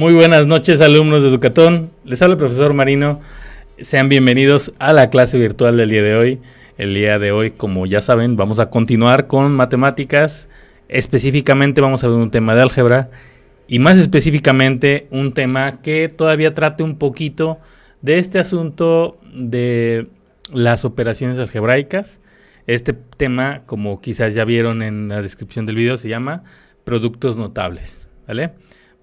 Muy buenas noches, alumnos de Educatón. Les habla el profesor Marino. Sean bienvenidos a la clase virtual del día de hoy. El día de hoy, como ya saben, vamos a continuar con matemáticas. Específicamente vamos a ver un tema de álgebra y más específicamente un tema que todavía trate un poquito de este asunto de las operaciones algebraicas. Este tema, como quizás ya vieron en la descripción del video, se llama productos notables. ¿Vale?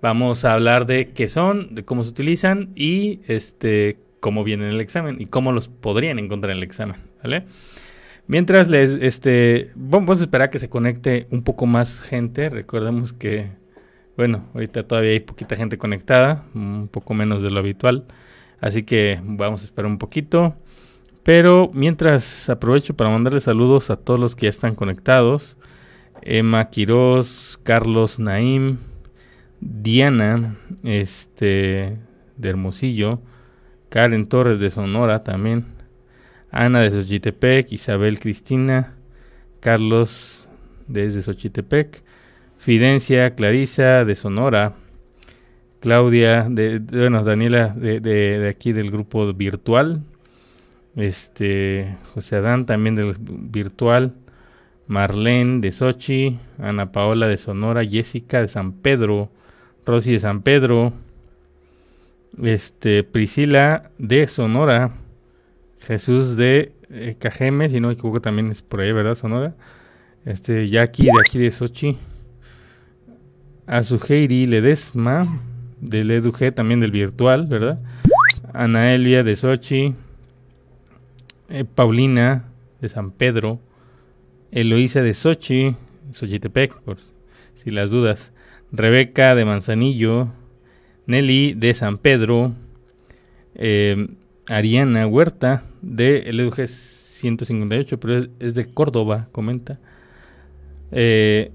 Vamos a hablar de qué son, de cómo se utilizan y este cómo vienen en el examen y cómo los podrían encontrar en el examen, ¿vale? Mientras les este vamos a esperar que se conecte un poco más gente, recordemos que bueno, ahorita todavía hay poquita gente conectada, un poco menos de lo habitual, así que vamos a esperar un poquito. Pero mientras aprovecho para mandarles saludos a todos los que ya están conectados. Emma Quiroz, Carlos Naim, Diana, este, de Hermosillo, Karen Torres de Sonora también, Ana de Xochitepec, Isabel Cristina, Carlos desde Xochitepec, Fidencia, Clarisa de Sonora, Claudia, de, bueno, Daniela de, aquí del grupo virtual, este, José Adán también del virtual, Marlene de Sochi, Ana Paola de Sonora, Jessica de San Pedro, Rosy de San Pedro, este, Priscila de Sonora, Jesús de eh, Cajeme, si no me equivoco también es por ahí, ¿verdad? Sonora. Este, Jackie de aquí de Sochi. Azuheiri Ledesma, del EduG, también del virtual, ¿verdad? Anaelia de Sochi. Eh, Paulina de San Pedro. Eloísa de Sochi, Xochitepec, por si las dudas. Rebeca de Manzanillo, Nelly de San Pedro, eh, Ariana Huerta de el 158, pero es, de Córdoba, comenta. Eh,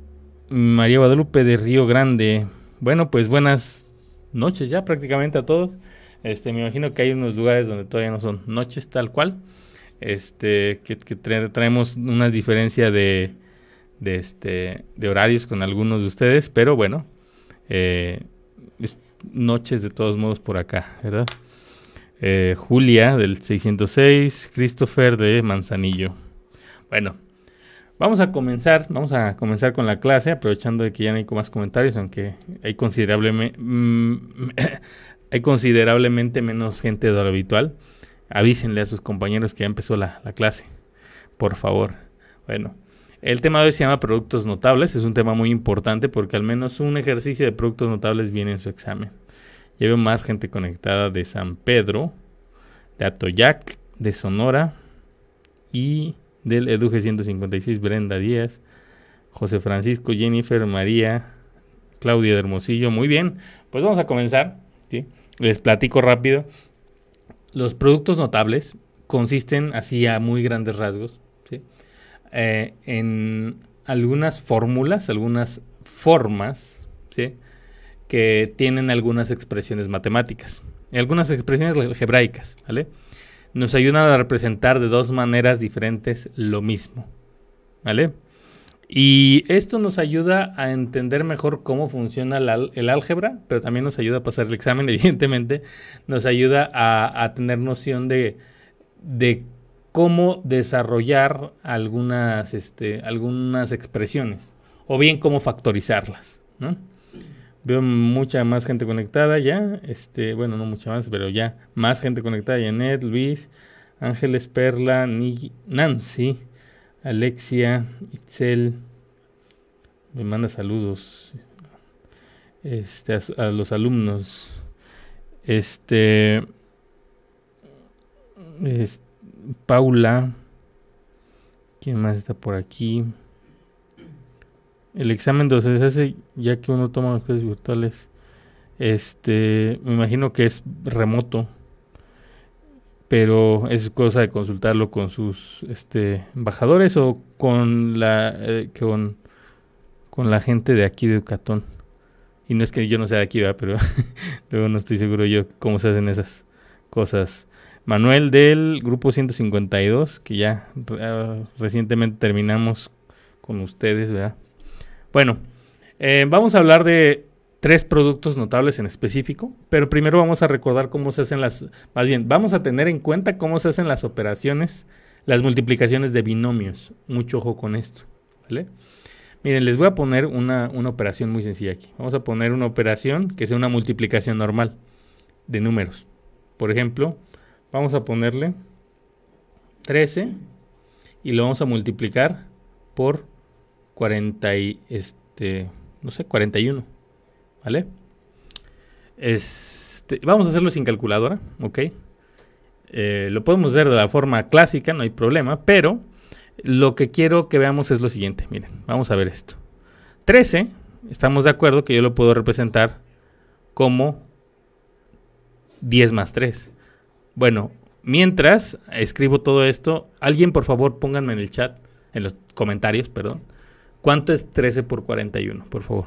María Guadalupe de Río Grande. Bueno, pues buenas noches ya prácticamente a todos. Este, me imagino que hay unos lugares donde todavía no son noches tal cual. Este, que, traemos una diferencia de, de, este, de horarios con algunos de ustedes, pero bueno, eh, noches de todos modos por acá, ¿verdad? Eh, Julia del 606, Christopher de Manzanillo. Bueno, vamos a comenzar, vamos a comenzar con la clase, aprovechando de que ya no hay más comentarios, aunque hay considerablemente, mm, hay considerablemente menos gente de lo habitual. Avísenle a sus compañeros que ya empezó la, la clase, por favor. Bueno, el tema de hoy se llama productos notables. Es un tema muy importante porque al menos un ejercicio de productos notables viene en su examen. Ya veo más gente conectada de San Pedro, de Atoyac, de Sonora y del Eduje 156, Brenda Díaz, José Francisco, Jennifer, María, Claudia de Hermosillo. Muy bien, pues vamos a comenzar. Les platico rápido. Los productos notables consisten así a muy grandes rasgos eh, en algunas fórmulas, algunas formas, que tienen algunas expresiones matemáticas, algunas expresiones algebraicas, ¿vale? Nos ayudan a representar de dos maneras diferentes lo mismo, ¿vale? Y esto nos ayuda a entender mejor cómo funciona el álgebra, pero también nos ayuda a pasar el examen, evidentemente, nos ayuda a, a tener noción de, de cómo desarrollar algunas, este, algunas expresiones o bien cómo factorizarlas. Veo mucha más gente conectada ya, este, bueno, no mucha más, pero ya más gente conectada. Janet, Luis, Ángeles, Perla, Nancy, Alexia, Itzel, me manda saludos este, a los alumnos. Este, este Paula. ¿Quién más está por aquí? El examen donde se hace ya que uno toma las clases virtuales. Este, me imagino que es remoto. Pero es cosa de consultarlo con sus este, embajadores o con la eh, con, con la gente de aquí de Eucatón. Y no es que yo no sea de aquí, pero luego no estoy seguro yo cómo se hacen esas cosas. Manuel del grupo 152, que ya recientemente terminamos con ustedes, ¿verdad? Bueno, eh, vamos a hablar de tres productos notables en específico, pero primero vamos a recordar cómo se hacen las, más bien, vamos a tener en cuenta cómo se hacen las operaciones, las multiplicaciones de binomios. Mucho ojo con esto, ¿vale? Miren, les voy a poner una, una operación muy sencilla aquí. Vamos a poner una operación que sea una multiplicación normal de números. Por ejemplo, vamos a ponerle 13 y lo vamos a multiplicar por 40 y este, no sé, 41. ¿Vale? Este, vamos a hacerlo sin calculadora, ¿ok? Eh, lo podemos hacer de la forma clásica, no hay problema, pero lo que quiero que veamos es lo siguiente. Miren, vamos a ver esto. 13, estamos de acuerdo que yo lo puedo representar como 10 más 3. Bueno, mientras escribo todo esto, alguien por favor pónganme en el chat, en los comentarios, perdón, ¿cuánto es 13 por 41? Por favor.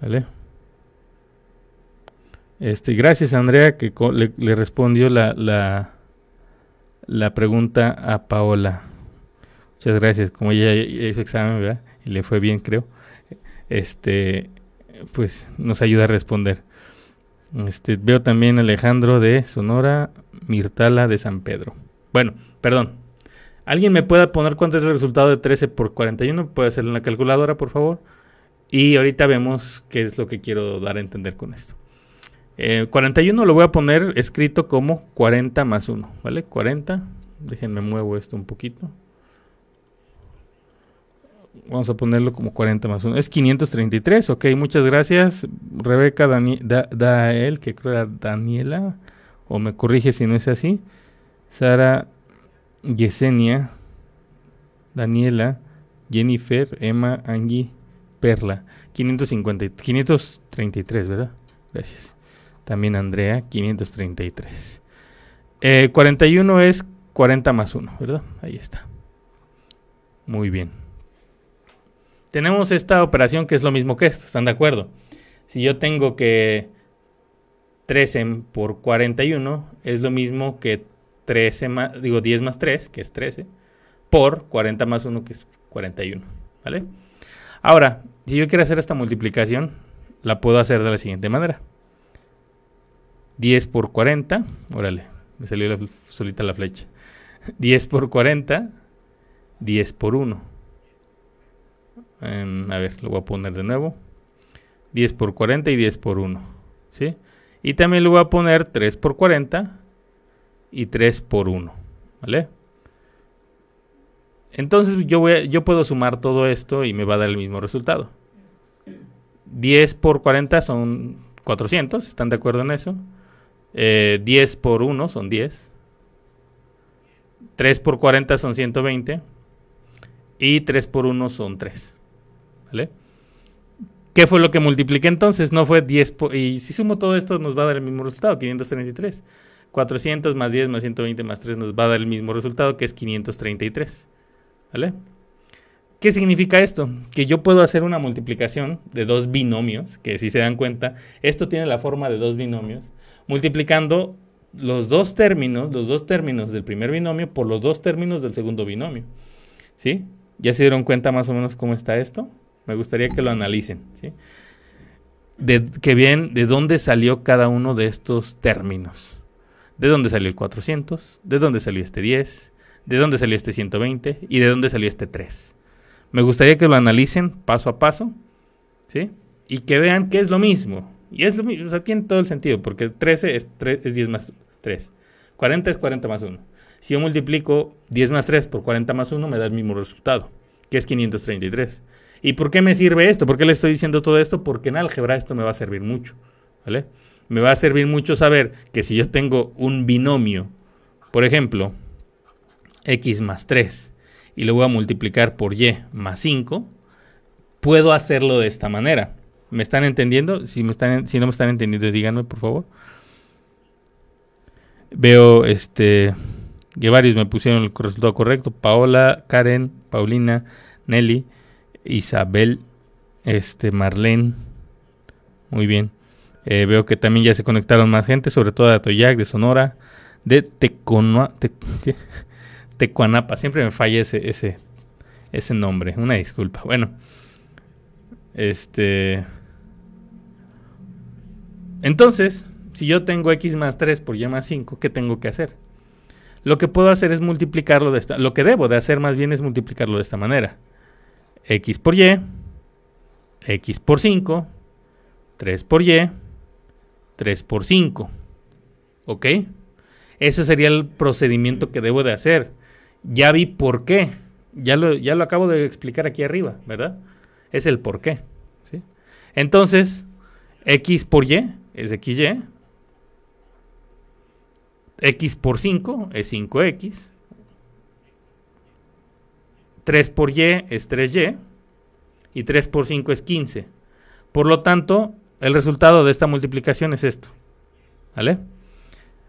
¿Vale? Este, gracias Andrea que le, respondió la, la, la, pregunta a Paola. Muchas gracias. Como ella hizo examen. Y le fue bien, creo. Este, pues nos ayuda a responder. Este, veo también Alejandro de Sonora, Mirtala de San Pedro. Bueno, perdón. ¿Alguien me puede poner cuánto es el resultado de 13 por 41? Puede hacerlo en la calculadora, por favor. Y ahorita vemos qué es lo que quiero dar a entender con esto. 41 eh, lo voy a poner escrito como 40 más 1, ¿vale? 40. Déjenme muevo esto un poquito. Vamos a ponerlo como 40 más 1. Es 533, ok. Muchas gracias. Rebeca Dael, que creo era Daniela. O me corrige si no es así. Sara Yesenia. Daniela. Jennifer. Emma. Angie. Perla. 550, 533, ¿verdad? Gracias. También Andrea, 533. 41 eh, es 40 más 1, ¿verdad? Ahí está. Muy bien. Tenemos esta operación que es lo mismo que esto, ¿están de acuerdo? Si yo tengo que 13 por 41 es lo mismo que 13 más, digo 10 más 3, que es 13, por 40 más 1, que es 41, ¿vale? Ahora, si yo quiero hacer esta multiplicación, la puedo hacer de la siguiente manera. 10 por 40, órale, me salió solita la flecha. 10 por 40, 10 por 1. Em, a ver, lo voy a poner de nuevo. 10 por 40 y 10 por 1. ¿Sí? Y también le voy a poner 3 por 40 y 3 por 1. ¿Vale? Entonces yo, voy yo puedo sumar todo esto y me va a dar el mismo resultado. 10 por 40 son 400, ¿están de acuerdo en eso? 10 eh, por 1 son 10. 3 por 40 son 120. Y 3 por 1 son 3. ¿Qué fue lo que multipliqué entonces? No fue 10 por, y si sumo todo esto nos va a dar el mismo resultado, 533. 400 más 10 más 120 más 3 nos va a dar el mismo resultado que es 533. ¿Vale? ¿Qué significa esto? Que yo puedo hacer una multiplicación de dos binomios, que si se dan cuenta, esto tiene la forma de dos binomios, multiplicando los dos términos, los dos términos del primer binomio por los dos términos del segundo binomio. ¿Sí? ¿Ya se dieron cuenta más o menos cómo está esto? Me gustaría que lo analicen, ¿sí? De, que vean de dónde salió cada uno de estos términos. ¿De dónde salió el 400? ¿De dónde salió este 10? de dónde salió este 120 y de dónde salió este 3. Me gustaría que lo analicen paso a paso, ¿sí? Y que vean que es lo mismo. Y es lo mismo, o sea, tiene todo el sentido, porque 13 es, 3, es 10 más 3. 40 es 40 más 1. Si yo multiplico 10 más 3 por 40 más 1, me da el mismo resultado, que es 533. ¿Y por qué me sirve esto? ¿Por qué le estoy diciendo todo esto? Porque en álgebra esto me va a servir mucho, ¿vale? Me va a servir mucho saber que si yo tengo un binomio, por ejemplo, x más 3 y lo voy a multiplicar por y más 5, puedo hacerlo de esta manera. ¿Me están entendiendo? Si, no me están entendiendo, díganme, por favor. Veo, este, que varios me pusieron el resultado correcto. Paola, Karen, Paulina, Nelly, Isabel, este, Marlene. Muy bien. Eh, veo que también ya se conectaron más gente, sobre todo de Atoyac, de Sonora, de Tecuanapa. Siempre me falla ese, ese, nombre. Una disculpa. Bueno. Este. Entonces, si yo tengo x más 3 por y más 5, ¿qué tengo que hacer? Lo que puedo hacer es multiplicarlo de esta... Lo que debo de hacer más bien es multiplicarlo de esta manera. X por y, x por 5, 3 por y, 3 por 5. ¿Ok? Ese sería el procedimiento que debo de hacer. Ya vi por qué. Ya lo, ya lo acabo de explicar aquí arriba, ¿verdad? Es el por qué. ¿sí? Entonces, x por y es xy. x por 5 es 5x. 3 por y es 3y. Y 3 por 5 es 15. Por lo tanto, el resultado de esta multiplicación es esto. ¿Vale?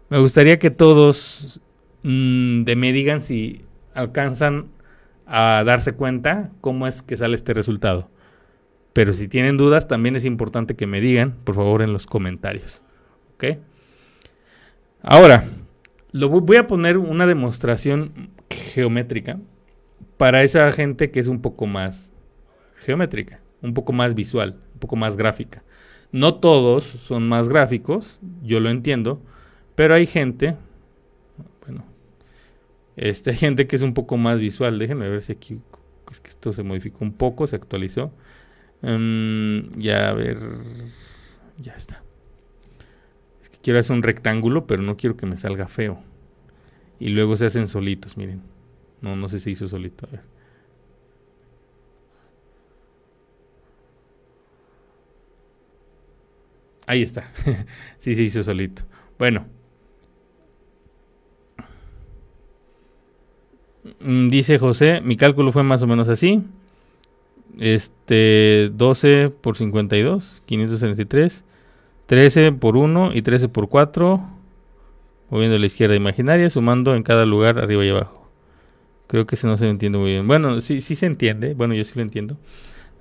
Me gustaría que todos mm, de me digan si alcanzan a darse cuenta cómo es que sale este resultado. Pero si tienen dudas, también es importante que me digan, por favor, en los comentarios. ¿Ok? Ahora, lo voy a poner una demostración geométrica para esa gente que es un poco más geométrica, un poco más visual, un poco más gráfica. No todos son más gráficos, yo lo entiendo, pero hay gente, bueno, este, hay gente que es un poco más visual. Déjenme ver si aquí, es que esto se modificó un poco, se actualizó. Um, ya, a ver, ya está. Es que quiero hacer un rectángulo, pero no quiero que me salga feo. Y luego se hacen solitos, miren. No, no sé si hizo solito. A ver. Ahí está. sí, se hizo solito. Bueno. Mm, dice José, mi cálculo fue más o menos así. Este, 12 por 52, 563. 13 por 1 y 13 por 4. Moviendo a la izquierda imaginaria, sumando en cada lugar arriba y abajo. Creo que eso no se entiende muy bien. Bueno, sí, sí se entiende. Bueno, yo sí lo entiendo.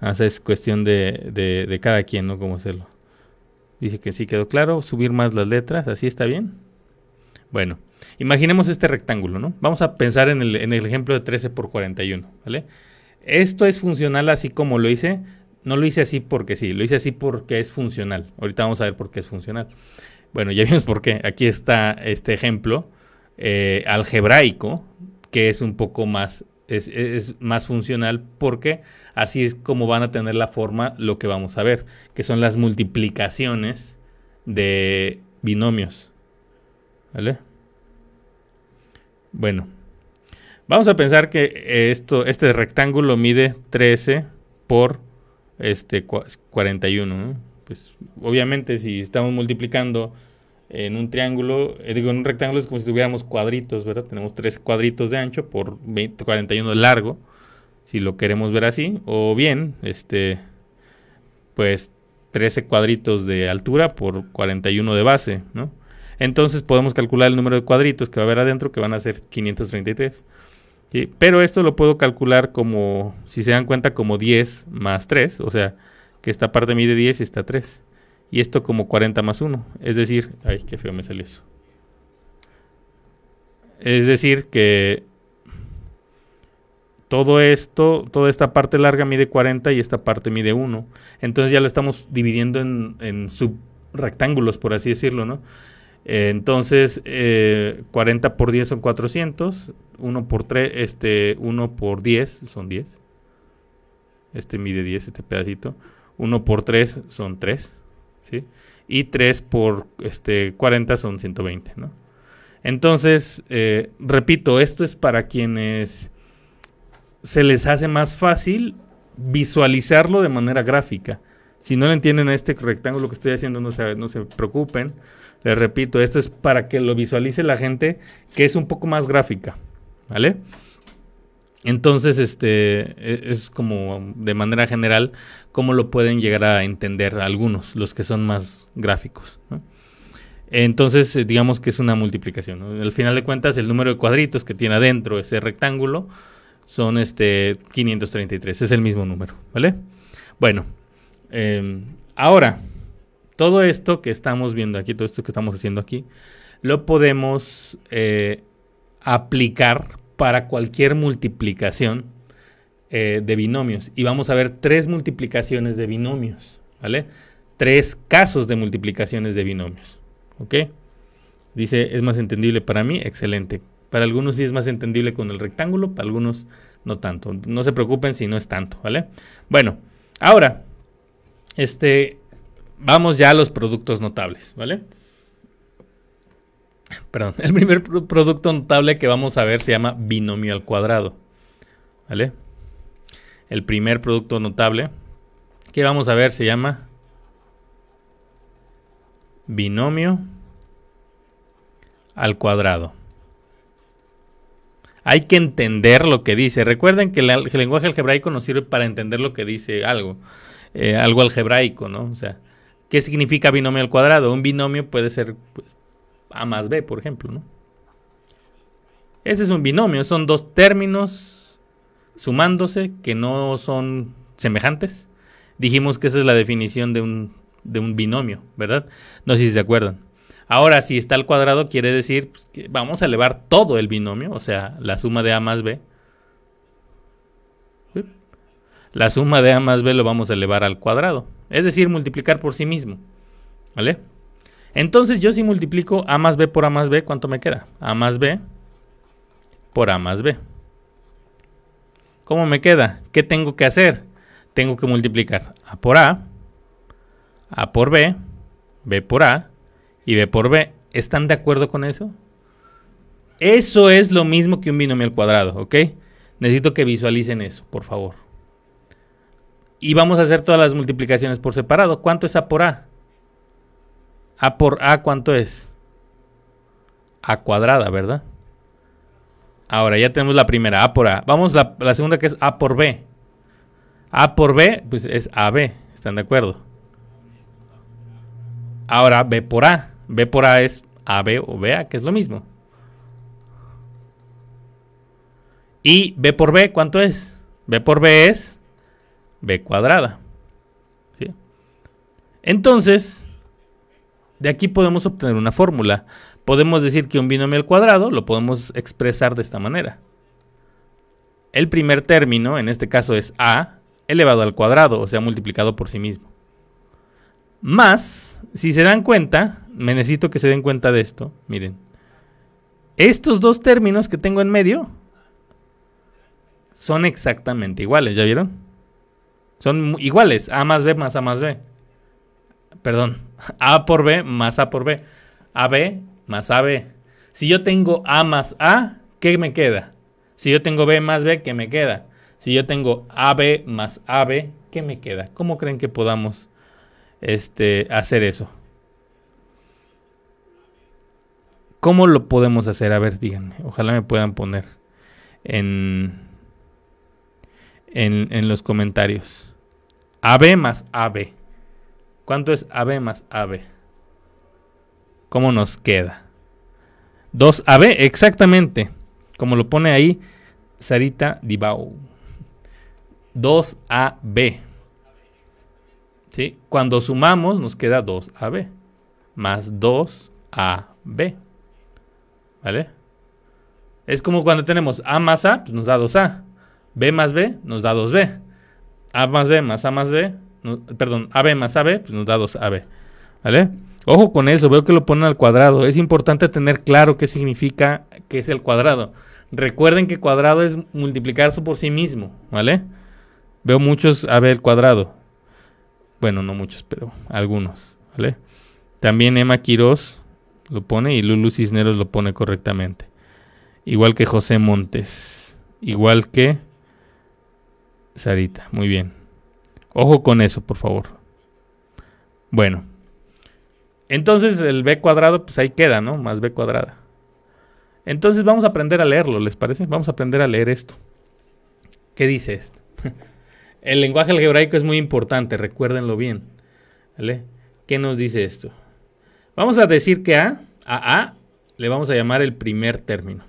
Ah, es cuestión de, de, de cada quien, ¿no? Cómo hacerlo. Dice que sí quedó claro. Subir más las letras, así está bien. Bueno, imaginemos este rectángulo, ¿no? Vamos a pensar en el, en el ejemplo de 13 por 41, ¿vale? Esto es funcional así como lo hice. No lo hice así porque sí, lo hice así porque es funcional. Ahorita vamos a ver por qué es funcional. Bueno, ya vimos por qué. Aquí está este ejemplo eh, algebraico, que es un poco más, es, es más funcional porque Así es como van a tener la forma lo que vamos a ver, que son las multiplicaciones de binomios. ¿Vale? Bueno, vamos a pensar que esto, este rectángulo mide 13 por este 41. Pues obviamente si estamos multiplicando en un triángulo, eh, digo en un rectángulo es como si tuviéramos cuadritos, ¿verdad? Tenemos 13 cuadritos de ancho por 20, 41 de largo si lo queremos ver así, o bien, este, pues 13 cuadritos de altura por 41 de base, ¿no? Entonces podemos calcular el número de cuadritos que va a haber adentro, que van a ser 533. Pero esto lo puedo calcular como, si se dan cuenta, como 10 más 3, o sea, que esta parte mide 10 y está 3. Y esto como 40 más 1, es decir, ay, qué feo me salió eso. Es decir, que todo esto, toda esta parte larga mide 40 y esta parte mide 1. Entonces ya lo estamos dividiendo en, en subrectángulos, por así decirlo, ¿no? Eh, entonces, 40 eh, por 10 son 400, 1 por 3, este, 1 por 10 son 10. Este mide 10, este pedacito. 1 por 3 son 3, ¿sí? Y 3 por este, 40 son 120, ¿no? Entonces, eh, repito, esto es para quienes se les hace más fácil visualizarlo de manera gráfica. Si no le entienden a este rectángulo que estoy haciendo, no se, no se preocupen. Les repito, esto es para que lo visualice la gente que es un poco más gráfica. ¿Vale? Entonces, este e, es como de manera general cómo lo pueden llegar a entender algunos, los que son más gráficos. Entonces, digamos que es una multiplicación. Al final de cuentas, el número de cuadritos que tiene adentro ese rectángulo son este 533, es el mismo número, ¿vale? Bueno, em, ahora, todo esto que estamos viendo aquí, todo esto que estamos haciendo aquí, lo podemos eh, aplicar para cualquier multiplicación eh, de binomios. Y vamos a ver tres multiplicaciones de binomios, ¿vale? tres casos de multiplicaciones de binomios. ¿Ok? Dice, es más entendible para mí, excelente. Para algunos sí es más entendible con el rectángulo, para algunos no tanto. No se preocupen si no es tanto, ¿vale? Bueno, ahora, este, vamos ya a los productos notables, ¿vale? Perdón, el primer producto notable que vamos a ver se llama binomio al cuadrado, ¿vale? El primer producto notable que vamos a ver se llama binomio al cuadrado. Hay que entender lo que dice. Recuerden que el, lenguaje algebraico nos sirve para entender lo que dice algo, eh, algo algebraico, ¿no? O sea, ¿qué significa binomio al cuadrado? Un binomio puede ser pues, A más B, por ejemplo, ¿no? Ese es un binomio, son dos términos sumándose que no son semejantes. Dijimos que esa es la definición de un, de un binomio, ¿verdad? No sé si se acuerdan. Ahora, si está al cuadrado, quiere decir pues, que vamos a elevar todo el binomio, o sea, la suma de A más B. La suma de A más B lo vamos a elevar al cuadrado, es decir, multiplicar por sí mismo. ¿Vale? Entonces, yo si multiplico A más B por A más B, ¿cuánto me queda? A más B por A más B. ¿Cómo me queda? ¿Qué tengo que hacer? Tengo que multiplicar A por A, A por B, B por A, y B por B. ¿Están de acuerdo con eso? Eso es lo mismo que un binomio al cuadrado, ¿ok? Necesito que visualicen eso, por favor. Y vamos a hacer todas las multiplicaciones por separado. ¿Cuánto es A por A? A por A, ¿cuánto es? A cuadrada, ¿verdad? Ahora ya tenemos la primera, A por A. Vamos a la, la segunda que es A por B. A por B, pues es AB. ¿Están de acuerdo? Ahora B por A. B por A es AB o BA, que es lo mismo. Y B por B, ¿cuánto es? B por B es B cuadrada. ¿Sí? Entonces, de aquí podemos obtener una fórmula. Podemos decir que un binomio al cuadrado lo podemos expresar de esta manera. El primer término, en este caso es A, elevado al cuadrado, o sea, multiplicado por sí mismo. Más, si se dan cuenta, me necesito que se den cuenta de esto. Miren. Estos dos términos que tengo en medio son exactamente iguales, ¿ya vieron? Son iguales, A más B más A más B. Perdón, A por B más A por B. AB más AB. Si yo tengo A más A, ¿qué me queda? Si yo tengo B más B, ¿qué me queda? Si yo tengo AB más AB, ¿qué me queda? ¿Cómo creen que podamos este, hacer eso? ¿Cómo lo podemos hacer? A ver, díganme. Ojalá me puedan poner en, en, los comentarios. AB más AB. ¿Cuánto es AB más AB? ¿Cómo nos queda? 2AB, exactamente. Como lo pone ahí Sarita Dibau. 2AB. ¿Sí? Cuando sumamos nos queda 2AB más 2AB. ¿Vale? Es como cuando tenemos A más A, pues nos da 2A. B más B nos da 2B. A más B más A más B, perdón, AB más AB, pues nos da 2AB. ¿Vale? Ojo con eso, veo que lo ponen al cuadrado. Es importante tener claro qué significa que es el cuadrado. Recuerden que cuadrado es multiplicarse por sí mismo, ¿vale? Veo muchos AB el cuadrado. Bueno, no muchos, pero algunos, ¿vale? También Emma Quiroz lo pone y Lulu Cisneros lo pone correctamente. Igual que José Montes. Igual que Sarita. Muy bien. Ojo con eso, por favor. Bueno. Entonces el b cuadrado, pues ahí queda, ¿no? Más b cuadrada. Entonces vamos a aprender a leerlo, ¿les parece? Vamos a aprender a leer esto. ¿Qué dice esto? el lenguaje algebraico es muy importante, recuérdenlo bien. ¿Qué nos dice esto? Vamos a decir que a, a A le vamos a llamar el primer término.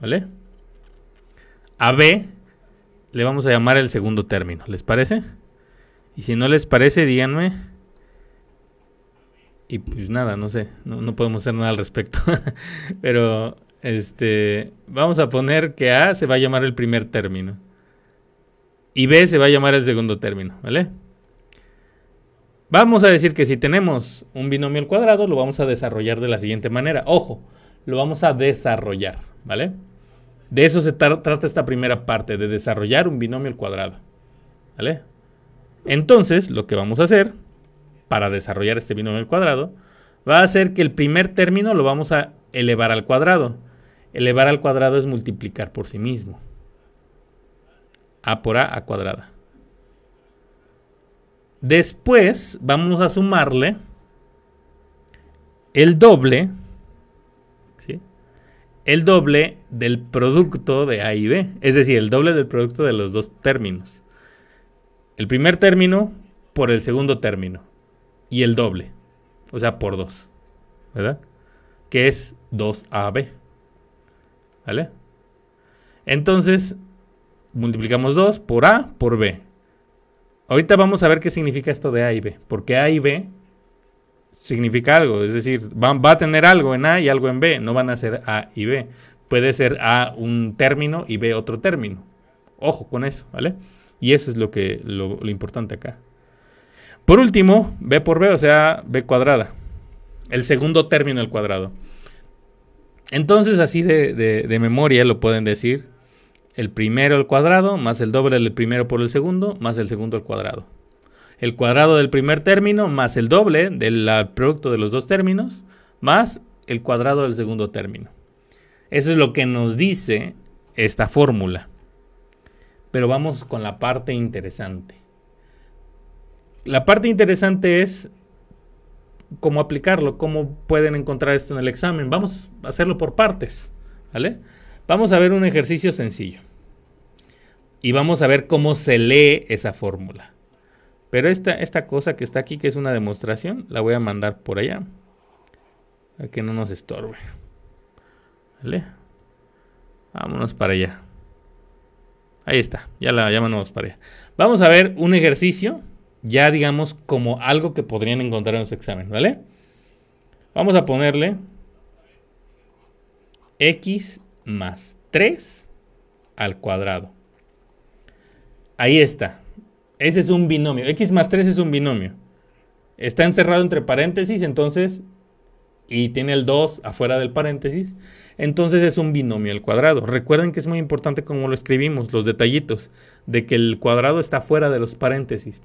¿Vale? A B le vamos a llamar el segundo término. ¿Les parece? Y si no les parece, díganme. Y pues nada, no sé, no, podemos hacer nada al respecto. Pero este, vamos a poner que A se va a llamar el primer término. Y B se va a llamar el segundo término, ¿vale? Vamos a decir que si tenemos un binomio al cuadrado, lo vamos a desarrollar de la siguiente manera. Ojo, lo vamos a desarrollar, ¿vale? De eso se trata esta primera parte, de desarrollar un binomio al cuadrado, ¿vale? Entonces, lo que vamos a hacer para desarrollar este binomio al cuadrado va a ser que el primer término lo vamos a elevar al cuadrado. Elevar al cuadrado es multiplicar por sí mismo. A por A a cuadrada. Después vamos a sumarle el doble, ¿sí? El doble del producto de A y B, es decir, el doble del producto de los dos términos. El primer término por el segundo término y el doble, o sea, por 2, ¿verdad? Que es 2AB, ¿vale? Entonces, multiplicamos 2 por A por B. Ahorita vamos a ver qué significa esto de A y B, porque A y B significa algo, es decir, va, a tener algo en A y algo en B, no van a ser A y B. Puede ser A un término y B otro término. Ojo con eso, ¿vale? Y eso es lo, que, lo, importante acá. Por último, B por B, o sea, B cuadrada. El segundo término al cuadrado. Entonces, así de, de memoria lo pueden decir el primero al cuadrado más el doble del primero por el segundo más el segundo al cuadrado. El cuadrado del primer término más el doble del producto de los dos términos más el cuadrado del segundo término. Eso es lo que nos dice esta fórmula. Pero vamos con la parte interesante. La parte interesante es cómo aplicarlo, cómo pueden encontrar esto en el examen. Vamos a hacerlo por partes, ¿vale? Vamos a ver un ejercicio sencillo. Y vamos a ver cómo se lee esa fórmula. Pero esta, esta cosa que está aquí, que es una demostración, la voy a mandar por allá. Para que no nos estorbe. ¿Vale? Vámonos para allá. Ahí está, ya la llamamos para allá. Vamos a ver un ejercicio, ya digamos como algo que podrían encontrar en su examen, ¿vale? Vamos a ponerle x más 3 al cuadrado. Ahí está. Ese es un binomio. X más 3 es un binomio. Está encerrado entre paréntesis, entonces, y tiene el 2 afuera del paréntesis, entonces es un binomio al cuadrado. Recuerden que es muy importante como lo escribimos, los detallitos, de que el cuadrado está fuera de los paréntesis.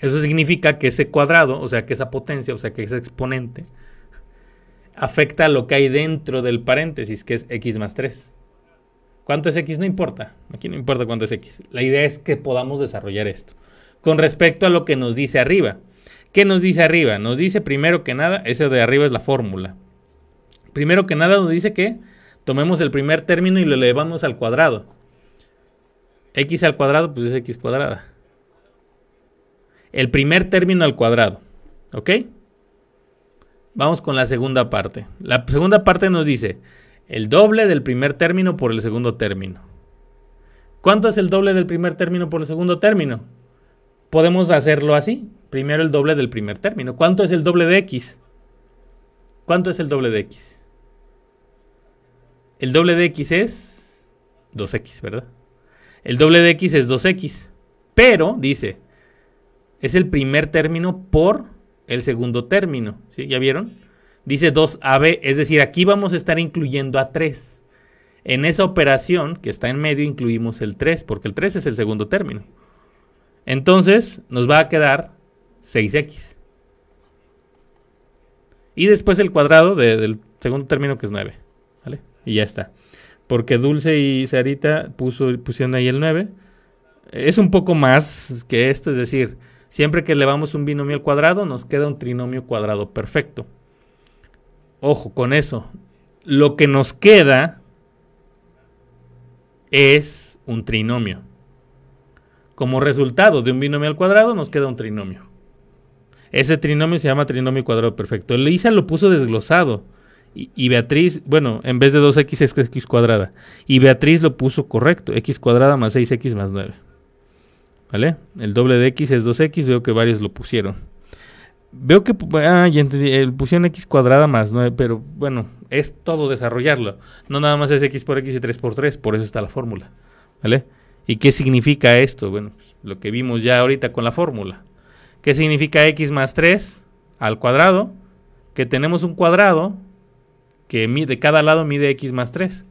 Eso significa que ese cuadrado, o sea, que esa potencia, o sea, que ese exponente, afecta a lo que hay dentro del paréntesis, que es x más 3. ¿Cuánto es x? No importa. Aquí no importa cuánto es x. La idea es que podamos desarrollar esto. Con respecto a lo que nos dice arriba. ¿Qué nos dice arriba? Nos dice primero que nada, eso de arriba es la fórmula. Primero que nada nos dice que tomemos el primer término y lo elevamos al cuadrado. x al cuadrado, pues es x cuadrada. El primer término al cuadrado. ¿Ok? Vamos con la segunda parte. La segunda parte nos dice el doble del primer término por el segundo término. ¿Cuánto es el doble del primer término por el segundo término? Podemos hacerlo así. Primero el doble del primer término. ¿Cuánto es el doble de x? ¿Cuánto es el doble de x? El doble de x es 2x, ¿verdad? El doble de x es 2x. Pero, dice, es el primer término por el segundo término. ¿sí? ¿Ya vieron? Dice 2AB, es decir, aquí vamos a estar incluyendo a 3. En esa operación que está en medio incluimos el 3, porque el 3 es el segundo término. Entonces nos va a quedar 6x. Y después el cuadrado del segundo término que es 9. ¿Vale? Y ya está. Porque Dulce y Sarita puso, pusieron ahí el 9. Es un poco más que esto, es decir, Siempre que elevamos un binomio al cuadrado, nos queda un trinomio cuadrado perfecto. Ojo con eso. Lo que nos queda es un trinomio. Como resultado de un binomio al cuadrado, nos queda un trinomio. Ese trinomio se llama trinomio cuadrado perfecto. Elisa lo puso desglosado. Y, Beatriz, bueno, en vez de 2x es x cuadrada. Y Beatriz lo puso correcto. x cuadrada más 6x más 9. ¿Vale? El doble de x es 2x, veo que varios lo pusieron. Veo que ah, ya entendí, el pusieron x cuadrada más 9, pero bueno, es todo desarrollarlo. No nada más es x por x y 3 por 3, por eso está la fórmula. ¿Vale? ¿Y qué significa esto? Bueno, pues, lo que vimos ya ahorita con la fórmula. ¿Qué significa x más 3 al cuadrado? Que tenemos un cuadrado que mide, cada lado mide x más 3.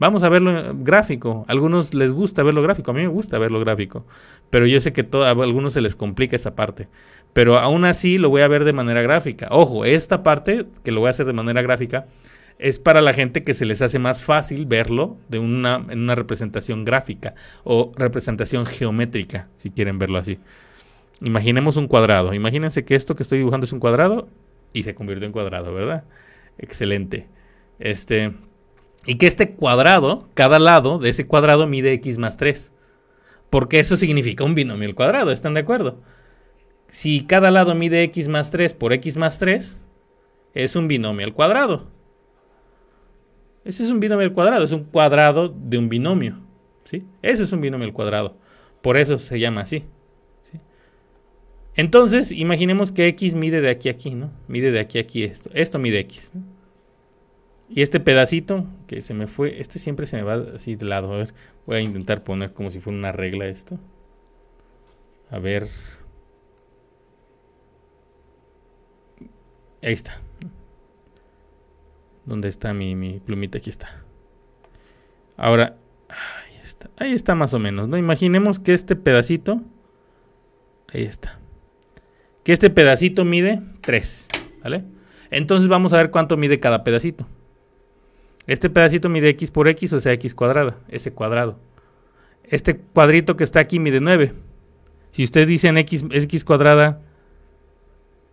Vamos a verlo gráfico. Algunos les gusta verlo gráfico. A mí me gusta verlo gráfico. Pero yo sé que a algunos se les complica esa parte. Pero aún así lo voy a ver de manera gráfica. Ojo, esta parte que lo voy a hacer de manera gráfica es para la gente que se les hace más fácil verlo de una, en una representación gráfica o representación geométrica, si quieren verlo así. Imaginemos un cuadrado. Imagínense que esto que estoy dibujando es un cuadrado y se convirtió en cuadrado, ¿verdad? Excelente. Este, y que este cuadrado, cada lado de ese cuadrado mide x más 3. Porque eso significa un binomio al cuadrado, ¿están de acuerdo? Si cada lado mide x más 3 por x más 3, es un binomio al cuadrado. Ese es un binomio al cuadrado, es un cuadrado de un binomio. ¿sí? Eso es un binomio al cuadrado. Por eso se llama así. Entonces, imaginemos que x mide de aquí a aquí, ¿no? Mide de aquí a aquí esto. Esto mide x. Y este pedacito que se me fue, este siempre se me va así de lado. A ver, voy a intentar poner como si fuera una regla esto. A ver. Ahí está. ¿Dónde está mi, mi plumita? Aquí está. Ahora, ahí está. Ahí está más o menos, ¿no? Imaginemos que este pedacito, ahí está. Que este pedacito mide 3, ¿vale? Entonces vamos a ver cuánto mide cada pedacito. Este pedacito mide x por x, o sea, x cuadrada, ese cuadrado. Este cuadrito que está aquí mide 9. Si ustedes dicen x, x cuadrada,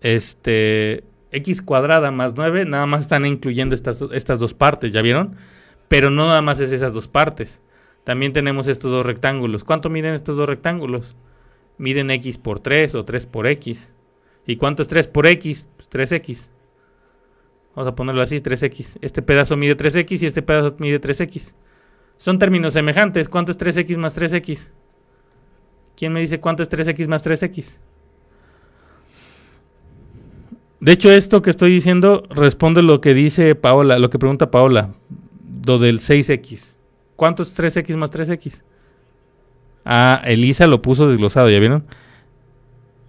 este, x cuadrada más 9, nada más están incluyendo estas, estas dos partes, ¿ya vieron? Pero no nada más es esas dos partes. También tenemos estos dos rectángulos. ¿Cuánto miden estos dos rectángulos? Miden x por 3 o 3 por x. ¿Y cuánto es 3 por x? Pues 3x. Vamos a ponerlo así, 3x. Este pedazo mide 3x y este pedazo mide 3x. Son términos semejantes. ¿Cuánto es 3x más 3x? ¿Quién me dice cuánto es 3x más 3x? De hecho, esto que estoy diciendo responde lo que dice Paola, lo que pregunta Paola, lo del 6x. ¿Cuánto es 3x más 3x? Ah, Elisa lo puso desglosado, ¿ya vieron?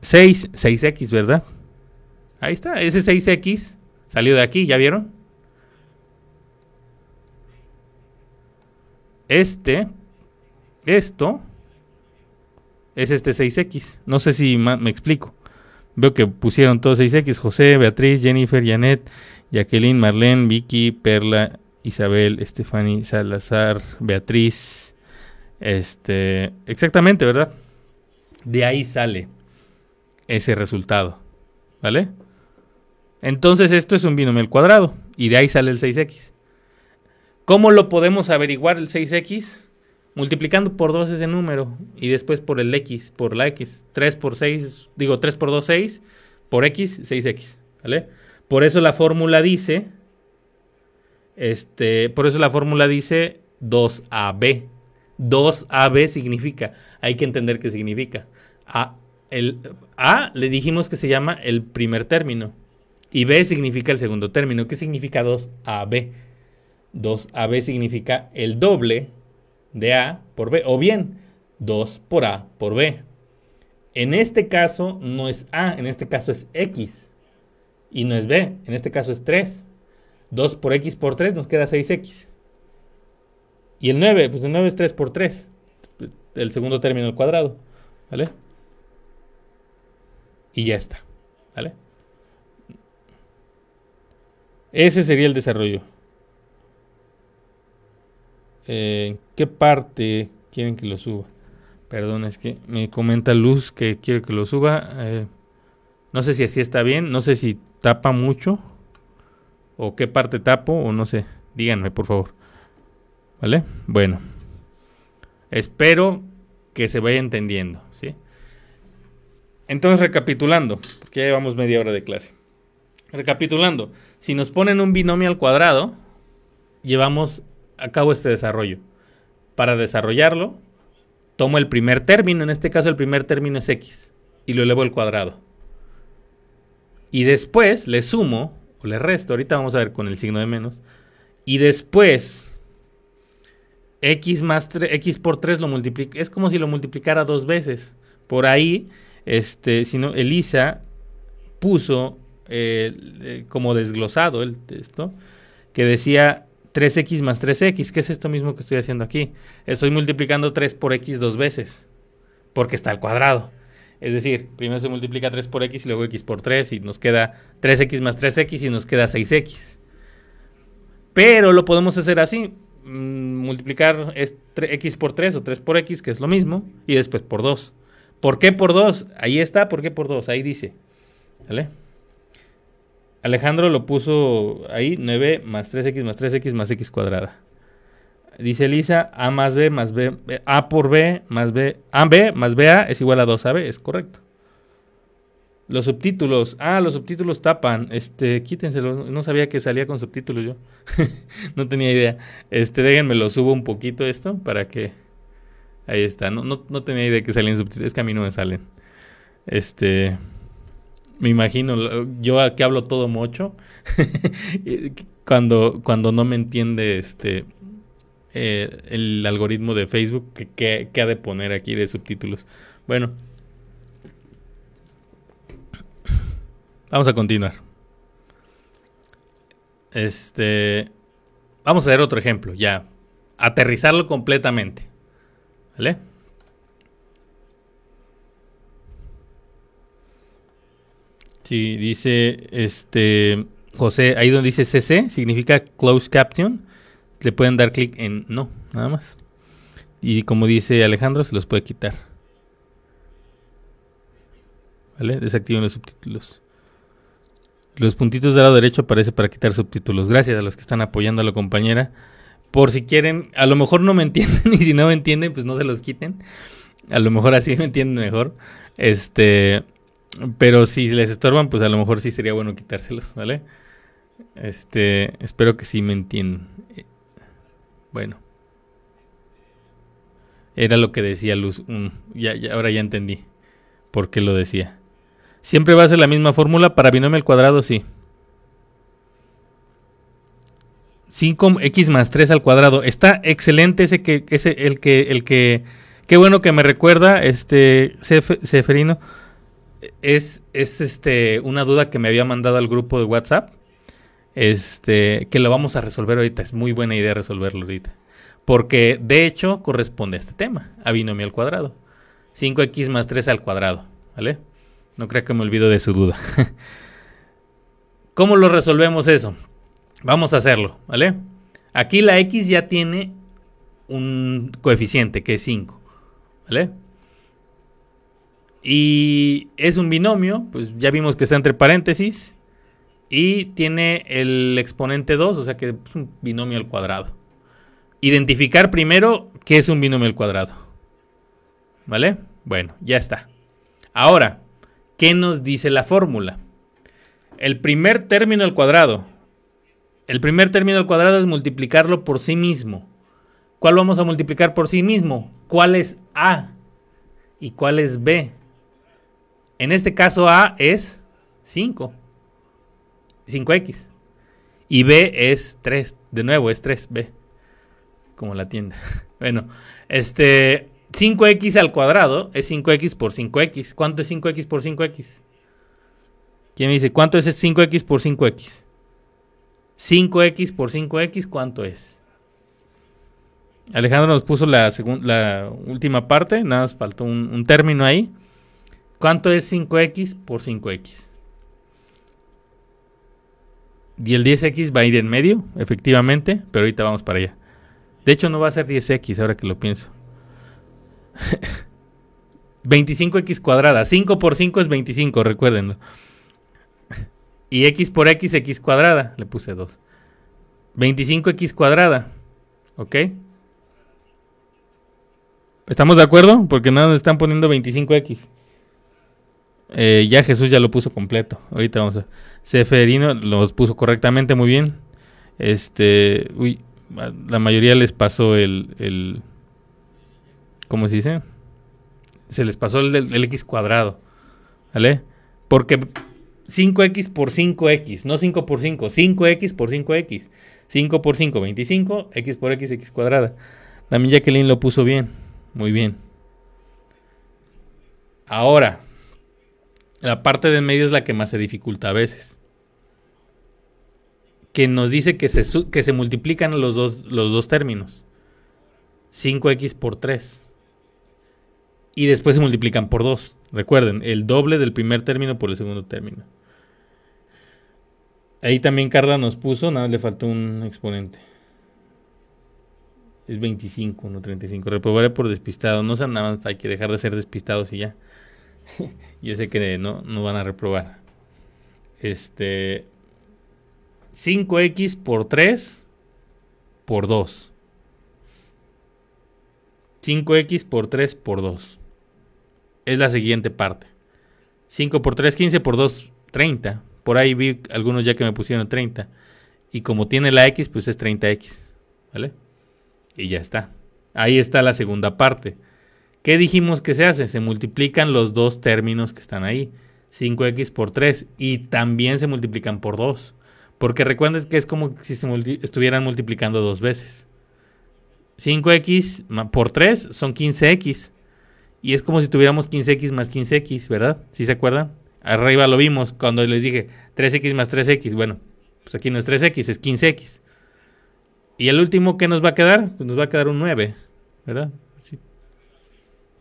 6, 6x, ¿verdad? Ahí está, ese 6x Salió de aquí, ¿ya vieron? Este, esto, es este 6X. No sé si me explico. Veo que pusieron todos 6X. José, Beatriz, Jennifer, Janet, Jacqueline, Marlene, Vicky, Perla, Isabel, Stephanie, Salazar, Beatriz. Este, exactamente, ¿verdad? De ahí sale ese resultado. ¿Vale? Entonces esto es un binomio al cuadrado y de ahí sale el 6x. ¿Cómo lo podemos averiguar el 6x? Multiplicando por 2 ese número y después por el x, por la x. 3 por 6, digo 3 por 2, 6, por x, 6x. ¿Vale? Por eso la fórmula dice, este, por eso la fórmula dice 2AB. 2AB significa, hay que entender qué significa. A, el, A le dijimos que se llama el primer término. Y B significa el segundo término. ¿Qué significa 2AB? 2AB significa el doble de A por B. O bien, 2 por A por B. En este caso no es A, en este caso es X. Y no es B, en este caso es 3. 2 por X por 3 nos queda 6X. Y el 9, pues el 9 es 3 por 3. El segundo término al cuadrado. ¿Vale? Y ya está. ¿Vale? Ese sería el desarrollo. ¿En eh, qué parte quieren que lo suba? Perdón, es que me comenta Luz que quiere que lo suba. Eh, no sé si así está bien, no sé si tapa mucho o qué parte tapo o no sé. Díganme, por favor. ¿Vale? Bueno. Espero que se vaya entendiendo, ¿sí? Entonces, recapitulando, porque ya llevamos media hora de clase. Recapitulando, si nos ponen un binomio al cuadrado, llevamos a cabo este desarrollo. Para desarrollarlo, tomo el primer término, en este caso el primer término es x, y lo elevo al cuadrado. Y después le sumo, o le resto, ahorita vamos a ver con el signo de menos, y después x, más x por 3 lo multiplico, es como si lo multiplicara dos veces. Por ahí este, sino Elisa puso eh, eh, como desglosado el texto que decía 3x más 3x, que es esto mismo que estoy haciendo aquí. Estoy multiplicando 3 por x dos veces, porque está al cuadrado. Es decir, primero se multiplica 3 por x y luego x por 3 y nos queda 3x más 3x y nos queda 6x. Pero lo podemos hacer así. Mm, multiplicar es x por 3 o 3 por x, que es lo mismo, y después por 2. ¿Por qué por 2? Ahí está, ¿por qué por 2? Ahí dice. ¿Vale? Alejandro lo puso ahí, 9 más 3x más 3x más x cuadrada. Dice Elisa, A más B más B, A por B más B, A B más BA es igual a 2AB, es correcto. Los subtítulos, ah, los subtítulos tapan, este, quítenselo, no sabía que salía con subtítulos yo, no tenía idea. Este, déjenme lo subo un poquito esto para que, ahí está, no, no, no tenía idea que salían subtítulos, es que a mí no me salen. Este, me imagino, yo aquí hablo todo mocho, cuando, cuando no me entiende este eh, el algoritmo de Facebook que, ha de poner aquí de subtítulos. Bueno, vamos a continuar. Este, vamos a ver otro ejemplo, ya, aterrizarlo completamente, ¿vale? Sí, dice este José, ahí donde dice CC, significa Close Caption. Le pueden dar clic en no, nada más. Y como dice Alejandro, se los puede quitar. ¿Vale? Desactiven los subtítulos. Los puntitos del lado derecho aparece para quitar subtítulos. Gracias a los que están apoyando a la compañera. Por si quieren, a lo mejor no me entienden y si no me entienden, pues no se los quiten. A lo mejor así me entienden mejor. Este, pero si les estorban, pues a lo mejor sí sería bueno quitárselos, ¿vale? Este, espero que sí me entiendan. Bueno. Era lo que decía Luz. ya, ahora ya entendí por qué lo decía. Siempre va a ser la misma fórmula para binomio al cuadrado, sí. 5x más 3 al cuadrado. Está excelente ese que, ese, el que, el que, qué bueno que me recuerda, este, Seferino es, es este, una duda que me había mandado al grupo de WhatsApp. Este, que lo vamos a resolver ahorita. Es muy buena idea resolverlo ahorita. Porque de hecho corresponde a este tema, a al cuadrado. 5x más 3 al cuadrado, ¿vale? No creo que me olvido de su duda. ¿Cómo lo resolvemos eso? Vamos a hacerlo, ¿vale? Aquí la x ya tiene un coeficiente que es 5, ¿vale? Y es un binomio, pues ya vimos que está entre paréntesis. Y tiene el exponente 2, o sea que es un binomio al cuadrado. Identificar primero qué es un binomio al cuadrado. ¿Vale? Bueno, ya está. Ahora, ¿qué nos dice la fórmula? El primer término al cuadrado. El primer término al cuadrado es multiplicarlo por sí mismo. ¿Cuál vamos a multiplicar por sí mismo? ¿Cuál es A? ¿Y cuál es B? En este caso A es 5. 5X. Y B es 3. De nuevo es 3B. Como la tienda. Bueno, este 5X al cuadrado es 5X por 5X. ¿Cuánto es 5X por 5X? ¿Quién me dice cuánto es 5X por 5X? 5X por 5X, ¿cuánto es? Alejandro nos puso la, la última parte, nada más faltó un término ahí. ¿Cuánto es 5x por 5x? Y el 10x va a ir en medio, efectivamente, pero ahorita vamos para allá. De hecho, no va a ser 10x ahora que lo pienso. 25x cuadrada. 5 por 5 es 25, recuérdenlo. Y x por x, x cuadrada. Le puse 2. 25x cuadrada. ¿Ok? ¿Estamos de acuerdo? Porque nada, nos están poniendo 25x. Eh, ya Jesús ya lo puso completo. Ahorita vamos a. Seferino los puso correctamente, muy bien. Este. Uy, la mayoría les pasó el. el ¿Cómo se dice? Se les pasó el, el, X cuadrado. ¿Vale? Porque 5X por 5X, no 5 por 5, 5X por 5X. 5 por 5, 25, X por X, X cuadrada. También Jacqueline lo puso bien. Muy bien. Ahora, La parte de en medio es la que más se dificulta a veces. Que nos dice que se, que se multiplican los dos, los dos términos. 5x por 3. Y después se multiplican por 2. Recuerden, el doble del primer término por el segundo término. Ahí también Carla nos puso, nada, le faltó un exponente. Es 25, no 35. Reprobaré por despistado. No sean nada más, hay que dejar de ser despistados y ya. Yo sé que no, no van a reprobar. Este. 5x por 3 por 2. 5x por 3 por 2. Es la siguiente parte. 5 por 3, 15 por 2, 30. Por ahí vi algunos ya que me pusieron 30. Y como tiene la x, pues es 30x. ¿Vale? Y ya está. Ahí está la segunda parte. ¿Qué dijimos que se hace? Se multiplican los dos términos que están ahí. 5x por 3. Y también se multiplican por 2. Porque recuerden que es como si se estuvieran multiplicando dos veces. 5x por 3 son 15x. Y es como si tuviéramos 15x más 15x, ¿verdad? ¿Sí se acuerdan? Arriba lo vimos cuando les dije 3x más 3x. Bueno, pues aquí no es 3x, es 15x. Y el último que nos va a quedar, pues nos va a quedar un 9, ¿verdad?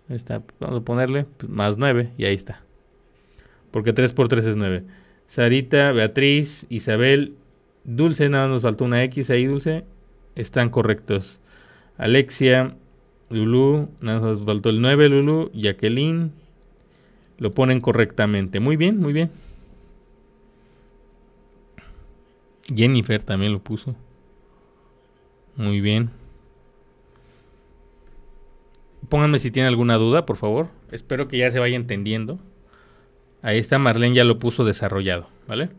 Está, vamos a ponerle pues, más 9 y ahí está. Porque 3 por 3 es 9. Sarita, Beatriz, Isabel, Dulce, nada nos faltó una X ahí, Dulce. Están correctos. Alexia, Lulu, nada nos faltó el 9, Lulu, Jacqueline, lo ponen correctamente. Muy bien, muy bien. Jennifer también lo puso. Muy bien. Pónganme si tienen alguna duda, por favor. Espero que ya se vaya entendiendo. Ahí está, Marlene ya lo puso desarrollado, ¿vale?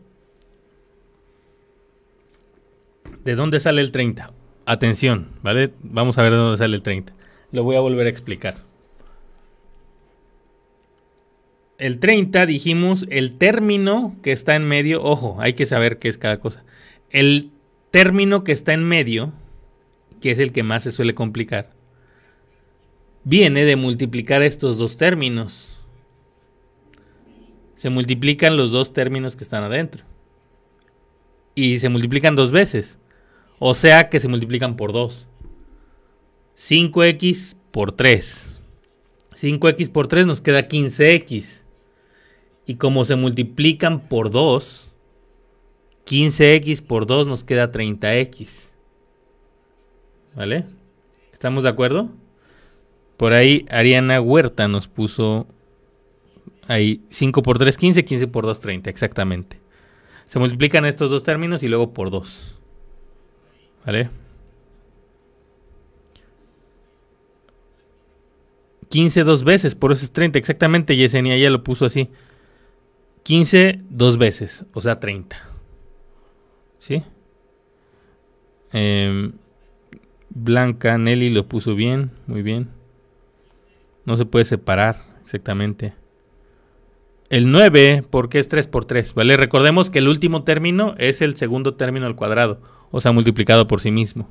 ¿De dónde sale el 30? Atención, ¿vale? Vamos a ver de dónde sale el 30. Lo voy a volver a explicar el 30 dijimos el término que está en medio, ojo, hay que saber qué es cada cosa. El término que está en medio, que es el que más se suele complicar, viene de multiplicar estos dos términos. Se multiplican los dos términos que están adentro. Y se multiplican dos veces. O sea que se multiplican por 2. 5x por 3. 5x por 3 nos queda 15x. Y como se multiplican por 2, 15x por 2 nos queda 30x. ¿Vale? ¿Estamos de acuerdo? Por ahí Ariana Huerta nos puso ahí 5 por 3, 15, 15 por 2, 30, exactamente. Se multiplican estos dos términos y luego por 2. ¿Vale? 15 dos veces, por eso es 30, exactamente. Yesenia ya lo puso así. 15 dos veces, o sea 30. ¿Sí? Em, Blanca, Nelly lo puso bien, muy bien. No se puede separar exactamente. El 9, porque es 3 por 3, ¿vale? Recordemos que el último término es el segundo término al cuadrado, o sea, multiplicado por sí mismo.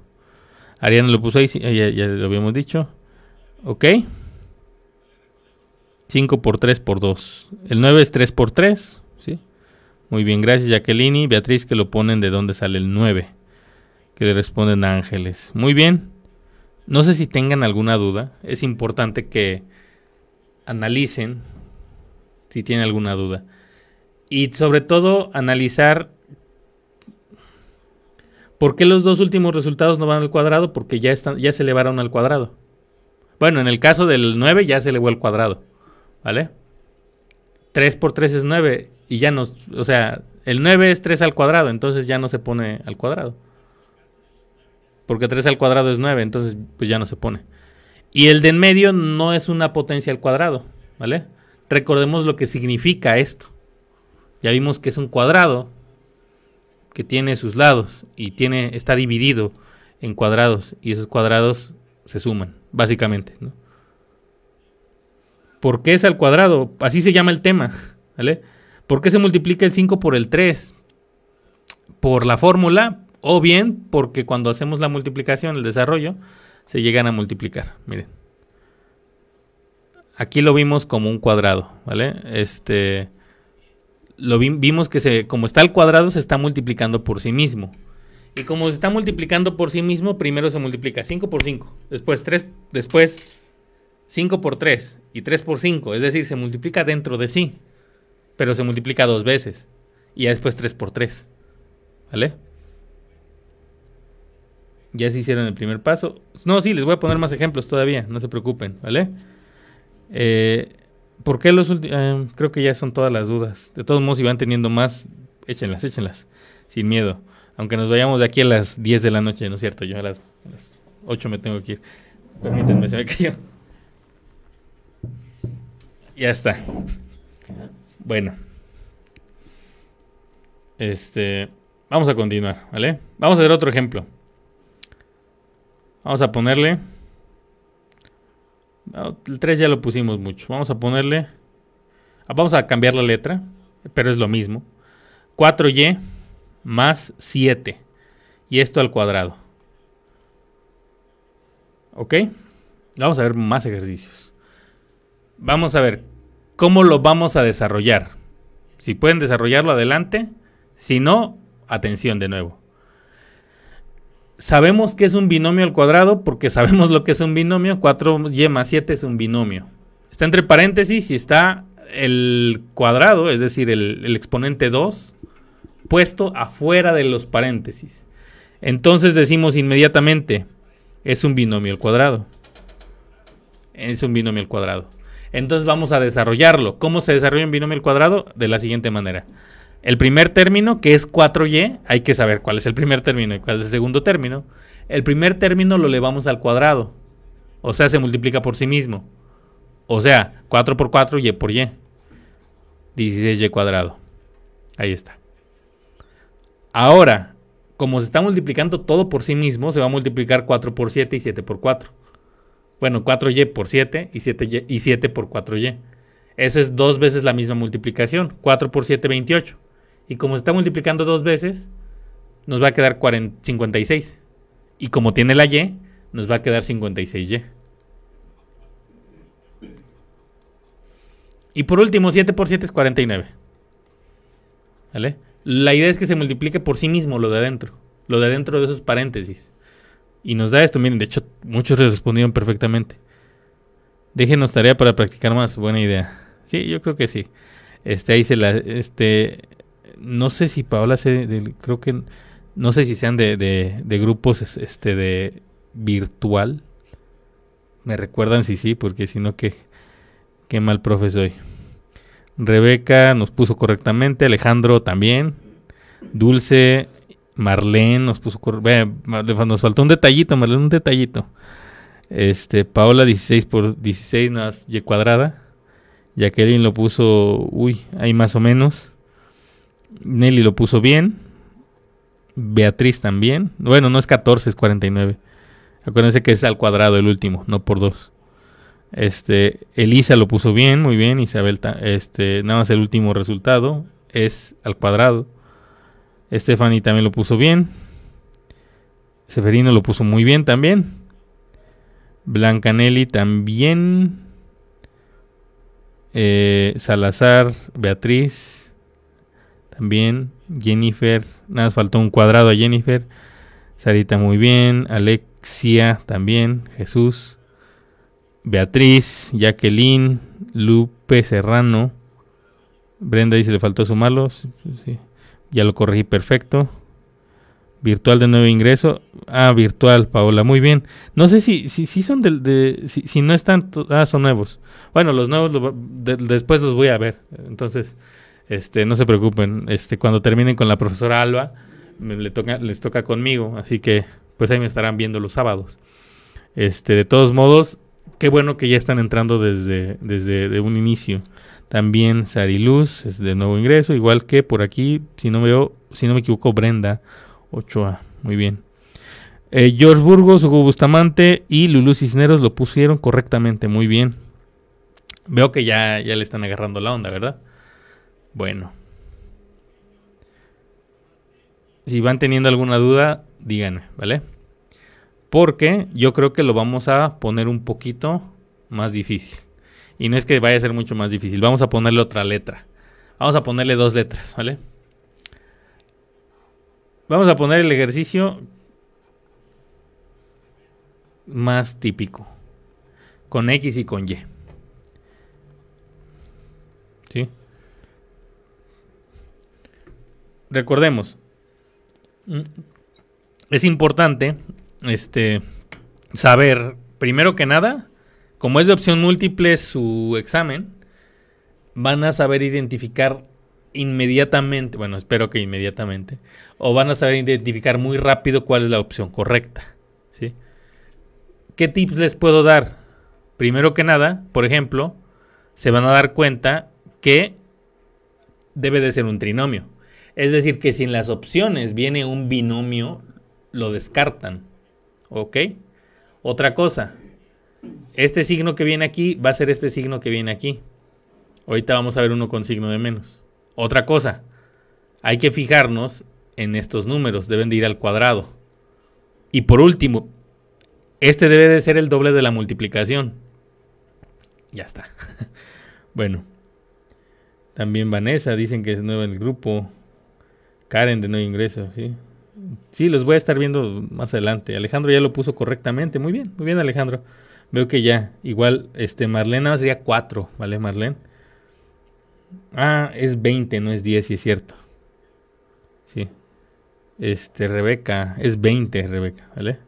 Ariana lo puso ahí, ya, ya lo habíamos dicho. ¿Ok? 5 por 3 por 2. El 9 es 3 por 3. ¿sí? Muy bien, gracias Jacqueline y Beatriz que lo ponen de dónde sale el 9. Que le responden a Ángeles. Muy bien. No sé si tengan alguna duda. Es importante que analicen si tienen alguna duda. Y sobre todo analizar por qué los dos últimos resultados no van al cuadrado. Porque ya, están, ya se elevaron al cuadrado. Bueno, en el caso del 9 ya se elevó al cuadrado. ¿Vale? 3 por 3 es 9 y ya nos, o sea, el 9 es 3 al cuadrado, entonces ya no se pone al cuadrado. Porque 3 al cuadrado es 9, entonces pues ya no se pone. Y el de en medio no es una potencia al cuadrado, ¿vale? Recordemos lo que significa esto. Ya vimos que es un cuadrado que tiene sus lados y tiene está dividido en cuadrados y esos cuadrados se suman, básicamente, ¿no? ¿Por qué es al cuadrado? Así se llama el tema, ¿vale? ¿Por qué se multiplica el 5 por el 3? Por la fórmula o bien porque cuando hacemos la multiplicación, el desarrollo, se llegan a multiplicar. Miren. Aquí lo vimos como un cuadrado, ¿vale? Este lo vimos que se, como está al cuadrado se está multiplicando por sí mismo. Y como se está multiplicando por sí mismo, primero se multiplica 5 por 5, después 3, después 5 por 3 y 3 por 5, es decir, se multiplica dentro de sí, pero se multiplica dos veces y después 3 por 3. ¿Vale? Ya se hicieron el primer paso. No, sí, les voy a poner más ejemplos todavía, no se preocupen, ¿vale? Eh, ¿Por qué los últimos? Eh, creo que ya son todas las dudas. De todos modos, si van teniendo más, échenlas, échenlas, sin miedo. Aunque nos vayamos de aquí a las 10 de la noche, ¿no es cierto? Yo a las, 8 me tengo que ir. Permítanme, se me cayó. Ya está. Bueno. Este. Vamos a continuar, ¿vale? Vamos a ver otro ejemplo. Vamos a ponerle. El 3 ya lo pusimos mucho. Vamos a ponerle. Vamos a cambiar la letra, pero es lo mismo. 4y más 7. Y esto al cuadrado. ¿Ok? Vamos a ver más ejercicios. Vamos a ver cómo lo vamos a desarrollar. Si pueden desarrollarlo adelante. Si no, atención de nuevo. Sabemos que es un binomio al cuadrado porque sabemos lo que es un binomio. 4y más 7 es un binomio. Está entre paréntesis y está el cuadrado, es decir, el, exponente 2 puesto afuera de los paréntesis. Entonces decimos inmediatamente, es un binomio al cuadrado. Es un binomio al cuadrado. Entonces vamos a desarrollarlo. ¿Cómo se desarrolla un binomio al cuadrado? De la siguiente manera. El primer término, que es 4y, hay que saber cuál es el primer término y cuál es el segundo término. El primer término lo elevamos al cuadrado. O sea, se multiplica por sí mismo. O sea, 4 por 4, y por y. 16y cuadrado. Ahí está. Ahora, como se está multiplicando todo por sí mismo, se va a multiplicar 4 por 7 y 7 por 4. Bueno, 4y por 7 y 7, y 7 por 4y. Eso es dos veces la misma multiplicación. 4 por 7, 28. Y como se está multiplicando dos veces, nos va a quedar 56. Y como tiene la y, nos va a quedar 56y. Y por último, 7 por 7 es 49. ¿Vale? La idea es que se multiplique por sí mismo lo de adentro, lo de adentro de esos paréntesis. Y nos da esto, miren, de hecho muchos respondieron perfectamente. Déjenos tarea para practicar más, buena idea. Sí, yo creo que sí. Este, ahí se la, este, no sé si Paola se, creo que, no sé si sean de, de, grupos, este, de virtual. Me recuerdan si sí, porque si no, qué, qué mal profe soy. Rebeca nos puso correctamente, Alejandro también, Dulce, Marlene nos puso nos faltó un detallito, Marlene, un detallito. Este, Paola 16 por 16 más y cuadrada. Jacqueline lo puso, uy, ahí más o menos. Nelly lo puso bien. Beatriz también. Bueno, no es 14, es 49. Acuérdense que es al cuadrado el último, no por 2. Este, Elisa lo puso bien, muy bien. Isabel, este, nada más el último resultado es al cuadrado. Stephanie también lo puso bien. Severino lo puso muy bien también. Blancanelli también. Eh, Salazar, Beatriz también. Jennifer, nada más faltó un cuadrado a Jennifer. Sarita muy bien. Alexia también. Jesús. Beatriz, Jacqueline, Lupe Serrano. Brenda dice le faltó sumarlo. Sí, ya lo corregí perfecto. Virtual de nuevo ingreso. Ah, virtual, Paola. Muy bien. No sé si, si, si son de, si, no están, ah, son nuevos. Bueno, los nuevos después los voy a ver. Entonces, este, no se preocupen. Este, cuando terminen con la profesora Alba, le toca, les toca conmigo. Así que, pues ahí me estarán viendo los sábados. Este, de todos modos, qué bueno que ya están entrando desde, desde un inicio. También Sariluz es de nuevo ingreso, igual que por aquí, si no veo, si no me equivoco, Brenda Ochoa. Muy bien. Eh, George Burgos, Hugo Bustamante y Lulu Cisneros lo pusieron correctamente, muy bien. Veo que ya, ya le están agarrando la onda, ¿verdad? Bueno. Si van teniendo alguna duda, díganme, ¿vale? Porque yo creo que lo vamos a poner un poquito más difícil. Y no es que vaya a ser mucho más difícil. Vamos a ponerle otra letra. Vamos a ponerle dos letras, ¿vale? Vamos a poner el ejercicio más típico. Con X y con Y. ¿Sí? Recordemos. Mm, es importante este, saber, primero que nada, como es de opción múltiple su examen, van a saber identificar inmediatamente, bueno, espero que inmediatamente, o van a saber identificar muy rápido cuál es la opción correcta. ¿sí? ¿Qué tips les puedo dar? Primero que nada, por ejemplo, se van a dar cuenta que debe de ser un trinomio. Es decir, que si en las opciones viene un binomio, lo descartan. ¿Ok? Otra cosa, este signo que viene aquí va a ser este signo que viene aquí. Ahorita vamos a ver uno con signo de menos. Otra cosa, hay que fijarnos en estos números, deben de ir al cuadrado. Y por último, este debe de ser el doble de la multiplicación. Ya está. bueno. También Vanessa, dicen que es nueva en el grupo. Karen de nuevo ingreso, ¿sí? Sí, los voy a estar viendo más adelante. Alejandro ya lo puso correctamente. Muy bien, muy bien Alejandro. Veo que ya, igual, este Marlene sería 4, ¿vale Marlene? Ah, es 20, no es 10, si es cierto. Sí. Este, Rebeca, es 20, Rebeca, ¿vale?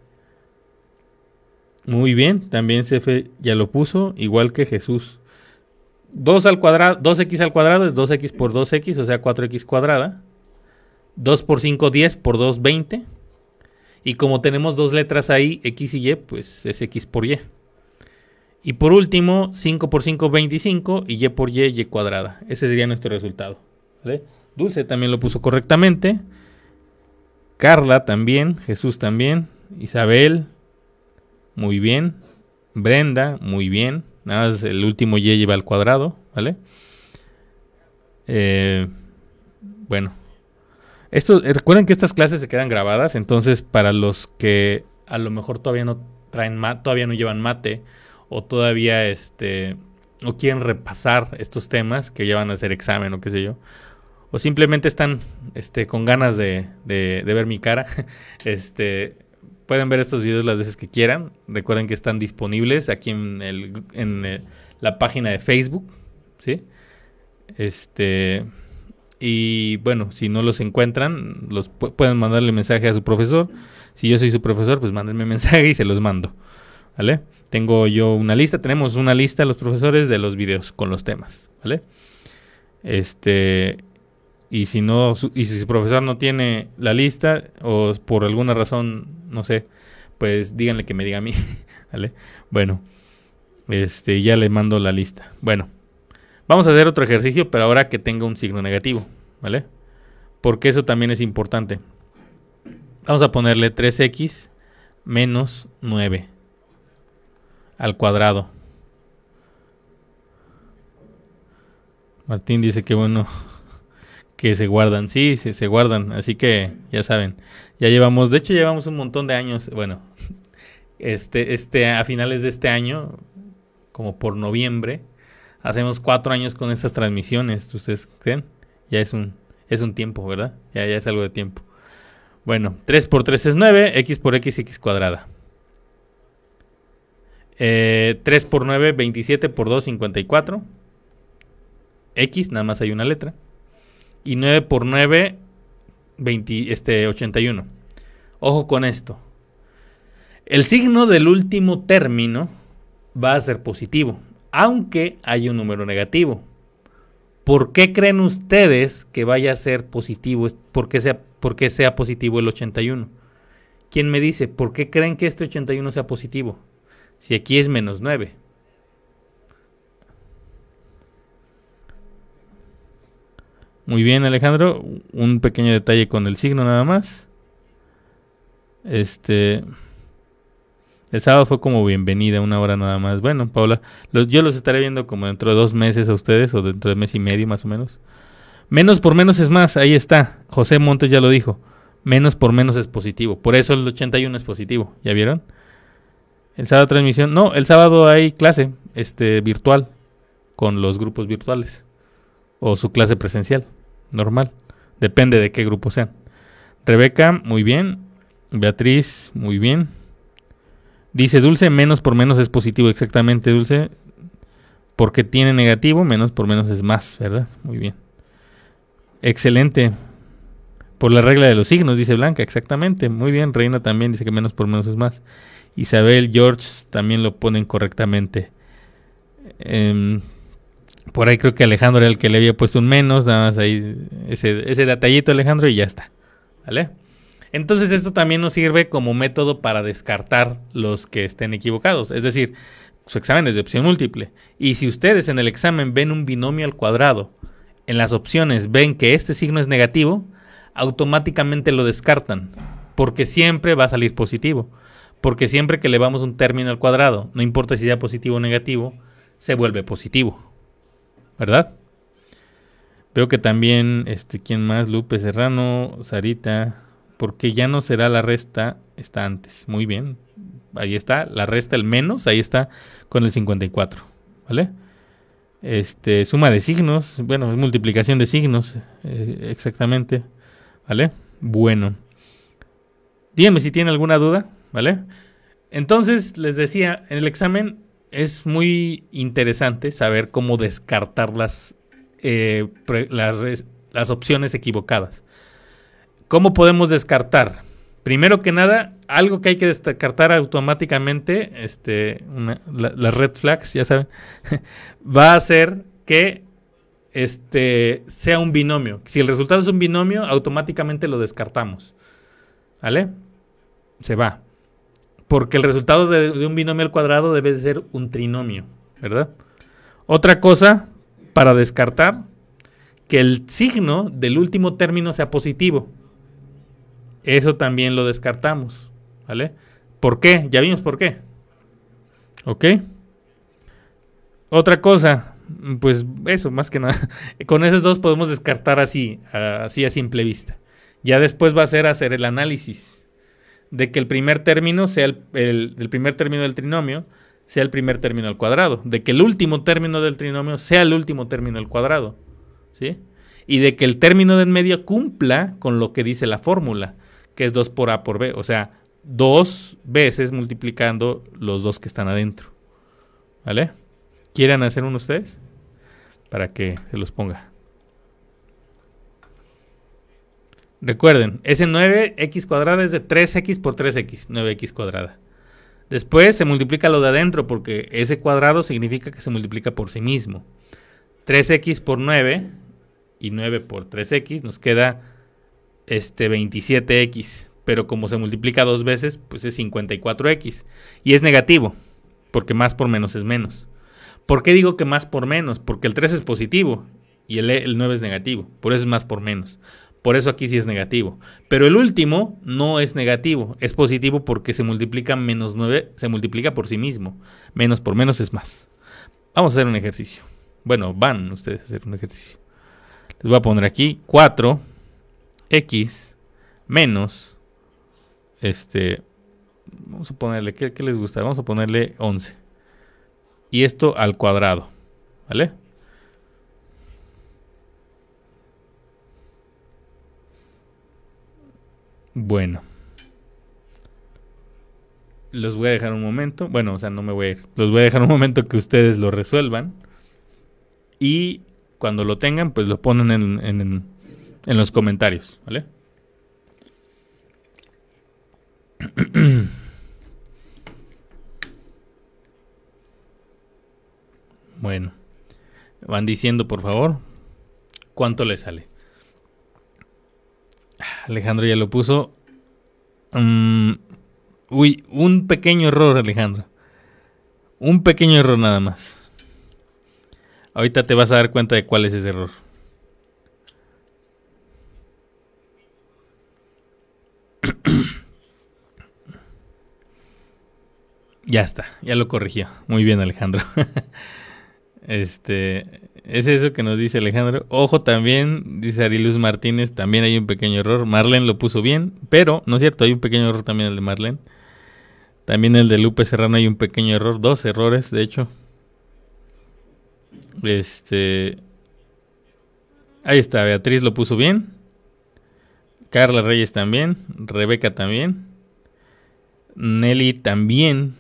Muy bien, también Cefe ya lo puso, igual que Jesús. 2 al cuadrado, 2x al cuadrado es 2x por 2x, o sea 4x cuadrada. 2 por 5, 10 por 2, 20. Y como tenemos dos letras ahí, x y y, pues es x por y. Y por último, 5 por 5, 25 y y por y, y cuadrada. Ese sería nuestro resultado. Dulce también lo puso correctamente. Carla también. Jesús también. Isabel. Muy bien. Brenda, muy bien. Nada más el último y lleva al cuadrado. ¿Vale? Eh, bueno. Esto, eh, recuerden que estas clases se quedan grabadas. Entonces, para los que a lo mejor todavía no traen todavía no llevan mate o todavía este o quieren repasar estos temas que ya van a hacer examen o qué sé yo o simplemente están este con ganas de, de, ver mi cara este pueden ver estos videos las veces que quieran recuerden que están disponibles aquí en, el, en eh, la página de Facebook sí este y bueno si no los encuentran los pueden mandarle mensaje a su profesor si yo soy su profesor pues mándenme mensaje y se los mando vale tengo yo una lista, tenemos una lista los profesores de los videos con los temas, ¿vale? Este, y si no, y si su profesor no tiene la lista o por alguna razón, no sé, pues díganle que me diga a mí, ¿vale? Bueno, este, ya le mando la lista. Bueno, vamos a hacer otro ejercicio, pero ahora que tenga un signo negativo, ¿vale? Porque eso también es importante. Vamos a ponerle 3x menos 9 al cuadrado. Martín dice que bueno que se guardan. Sí, sí, se guardan. Así que ya saben. Ya llevamos, de hecho llevamos un montón de años. Bueno, este, este, a finales de este año, como por noviembre, hacemos cuatro años con estas transmisiones. ¿Ustedes creen? Ya es un, es un tiempo, ¿verdad? Ya, ya es algo de tiempo. Bueno, 3 por 3 es 9, x por x, x cuadrada. 3 eh, por 9, 27 por 2, 54. X, nada más hay una letra. Y 9 por 9, 20, este, 81. Ojo con esto. El signo del último término va a ser positivo, aunque hay un número negativo. ¿Por qué creen ustedes que vaya a ser positivo? ¿Por qué sea, por qué sea positivo el 81? ¿Quién me dice? ¿Por qué creen que este 81 sea positivo? Si aquí es menos 9. Muy bien, Alejandro. Un pequeño detalle con el signo nada más. Este. El sábado fue como bienvenida, una hora nada más. Bueno, Paula, yo los estaré viendo como dentro de dos meses a ustedes, o dentro de mes y medio más o menos. Menos por menos es más, ahí está. José Montes ya lo dijo. Menos por menos es positivo. Por eso el 81 es positivo. ¿Ya vieron? El sábado transmisión. No, el sábado hay clase este, virtual con los grupos virtuales. o su clase presencial, normal. Depende de qué grupo sean. Rebeca, muy bien. Beatriz, muy bien. Dice Dulce, menos por menos es positivo, exactamente, Dulce. Porque tiene negativo, menos por menos es más, ¿verdad? Muy bien. Excelente. Por la regla de los signos, dice Blanca, exactamente. Muy bien, Reina también dice que menos por menos es más. Isabel, George también lo ponen correctamente. Em, por ahí creo que Alejandro era el que le había puesto un menos, nada más ahí ese, ese detallito Alejandro y ya está. ¿Vale? Entonces esto también nos sirve como método para descartar los que estén equivocados. Es decir, su examen es de opción múltiple. Y si ustedes en el examen ven un binomio al cuadrado, en las opciones ven que este signo es negativo, automáticamente lo descartan. Porque siempre va a salir positivo. Porque siempre que elevamos un término al cuadrado, no importa si sea positivo o negativo, se vuelve positivo. ¿Verdad? Veo que también, este, ¿quién más? Lupe Serrano, Sarita, porque ya no será la resta, está antes. Muy bien. Ahí está, la resta, el menos, ahí está con el 54. ¿Vale? Este, suma de signos, bueno, multiplicación de signos, eh, exactamente. ¿Vale? Bueno. Díganme si tienen alguna duda, ¿vale? Entonces, les decía, en el examen es muy interesante saber cómo descartar las, eh, las, las opciones equivocadas. ¿Cómo podemos descartar? Primero que nada, algo que hay que descartar automáticamente, este, las red flags, ya saben, va a ser que este, sea un binomio. Si el resultado es un binomio, automáticamente lo descartamos. ¿Vale? Se va. Porque el resultado de, de un binomio al cuadrado debe ser un trinomio, ¿verdad? Otra cosa para descartar, que el signo del último término sea positivo. Eso también lo descartamos. ¿Vale? ¿Por qué? Ya vimos por qué. ¿Ok? Otra cosa, pues eso, más que nada. Con esos dos podemos descartar así, así a simple vista. Ya después va a ser hacer el análisis de que el primer término sea el, el, primer término del trinomio sea el primer término al cuadrado, de que el último término del trinomio sea el último término al cuadrado, ¿sí? Y de que el término de en medio cumpla con lo que dice la fórmula que es 2 por A por B, o sea, dos veces multiplicando los dos que están adentro. ¿Vale? ¿Quieren hacer uno ustedes? Para que se los ponga. Recuerden, ese 9x cuadrada es de 3x por 3x, 9x cuadrada. Después se multiplica lo de adentro porque ese cuadrado significa que se multiplica por sí mismo. 3x por 9 y 9 por 3x nos queda este 27x, pero como se multiplica dos veces, pues es 54x. Y es negativo, porque más por menos es menos. ¿Por qué digo que más por menos? Porque el 3 es positivo y el, el 9 es negativo, por eso es más por menos. Por eso aquí sí es negativo. Pero el último no es negativo, es positivo porque se multiplica menos 9, se multiplica por sí mismo. Menos por menos es más. Vamos a hacer un ejercicio. Bueno, van ustedes a hacer un ejercicio. Les voy a poner aquí 4 x menos, este, vamos a ponerle, ¿qué, les gusta? Vamos a ponerle 11. Y esto al cuadrado, ¿vale? Bueno. Los voy a dejar un momento. Bueno, o sea, no me voy a ir. Los voy a dejar un momento que ustedes lo resuelvan. Y cuando lo tengan, pues lo ponen en, en, en los comentarios, ¿vale? Bueno, van diciendo por favor cuánto le sale. Alejandro ya lo puso. Mm, uy, un pequeño error, Alejandro. Un pequeño error nada más. Ahorita te vas a dar cuenta de cuál es ese error. Ya está, ya lo corrigió. Muy bien, Alejandro. este, es eso que nos dice Alejandro. Ojo también, dice Ariluz Martínez, también hay un pequeño error. Marlene lo puso bien, pero no es cierto, hay un pequeño error también el de Marlene. También el de Lupe Serrano hay un pequeño error, dos errores, de hecho. Este, Ahí está, Beatriz lo puso bien. Carla Reyes también. Rebeca también. Nelly también.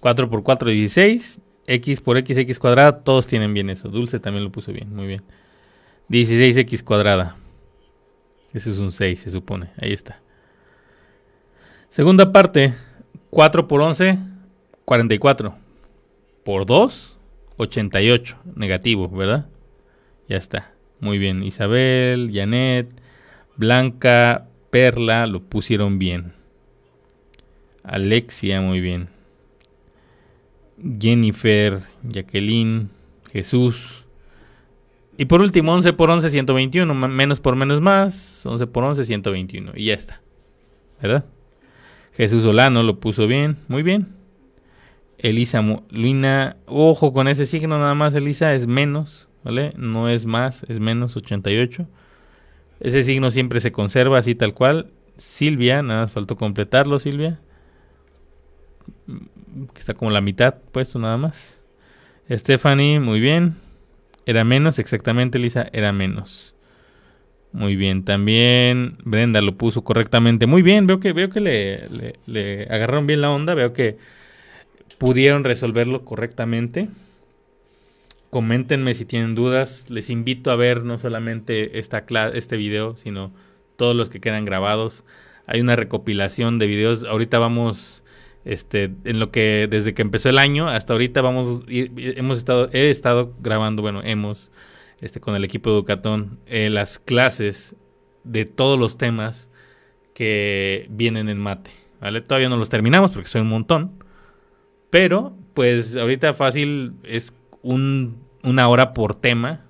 4 por 4, 16. X por X, X cuadrada. Todos tienen bien eso. Dulce también lo puso bien. Muy bien. 16X cuadrada. Ese es un 6, se supone. Ahí está. Segunda parte. 4 por 11, 44. Por 2, 88. Negativo, ¿verdad? Ya está. Muy bien. Isabel, Janet, Blanca, Perla lo pusieron bien. Alexia, muy bien. Jennifer, Jacqueline, Jesús. Y por último, 11 por 11, 121. Menos por menos más. 11 por 11, 121. Y ya está. ¿Verdad? Jesús Solano lo puso bien. Muy bien. Elisa Luina. Ojo con ese signo nada más. Elisa es menos. ¿Vale? No es más, es menos 88. Ese signo siempre se conserva así tal cual. Silvia, nada más faltó completarlo, Silvia. Que está como la mitad puesto nada más. Stephanie, muy bien. Era menos, exactamente, Lisa, era menos. Muy bien, también Brenda lo puso correctamente. Muy bien, veo que, veo que le agarraron bien la onda, veo que pudieron resolverlo correctamente. Coméntenme si tienen dudas. Les invito a ver no solamente esta este video, sino todos los que quedan grabados. Hay una recopilación de videos. Ahorita vamos, este, en lo que desde que empezó el año hasta ahorita vamos, hemos estado, he estado grabando, bueno, hemos, este, con el equipo de Educatón, eh, las clases de todos los temas que vienen en mate. ¿vale? Todavía no los terminamos porque son un montón. Pero, pues ahorita fácil es un, una hora por tema.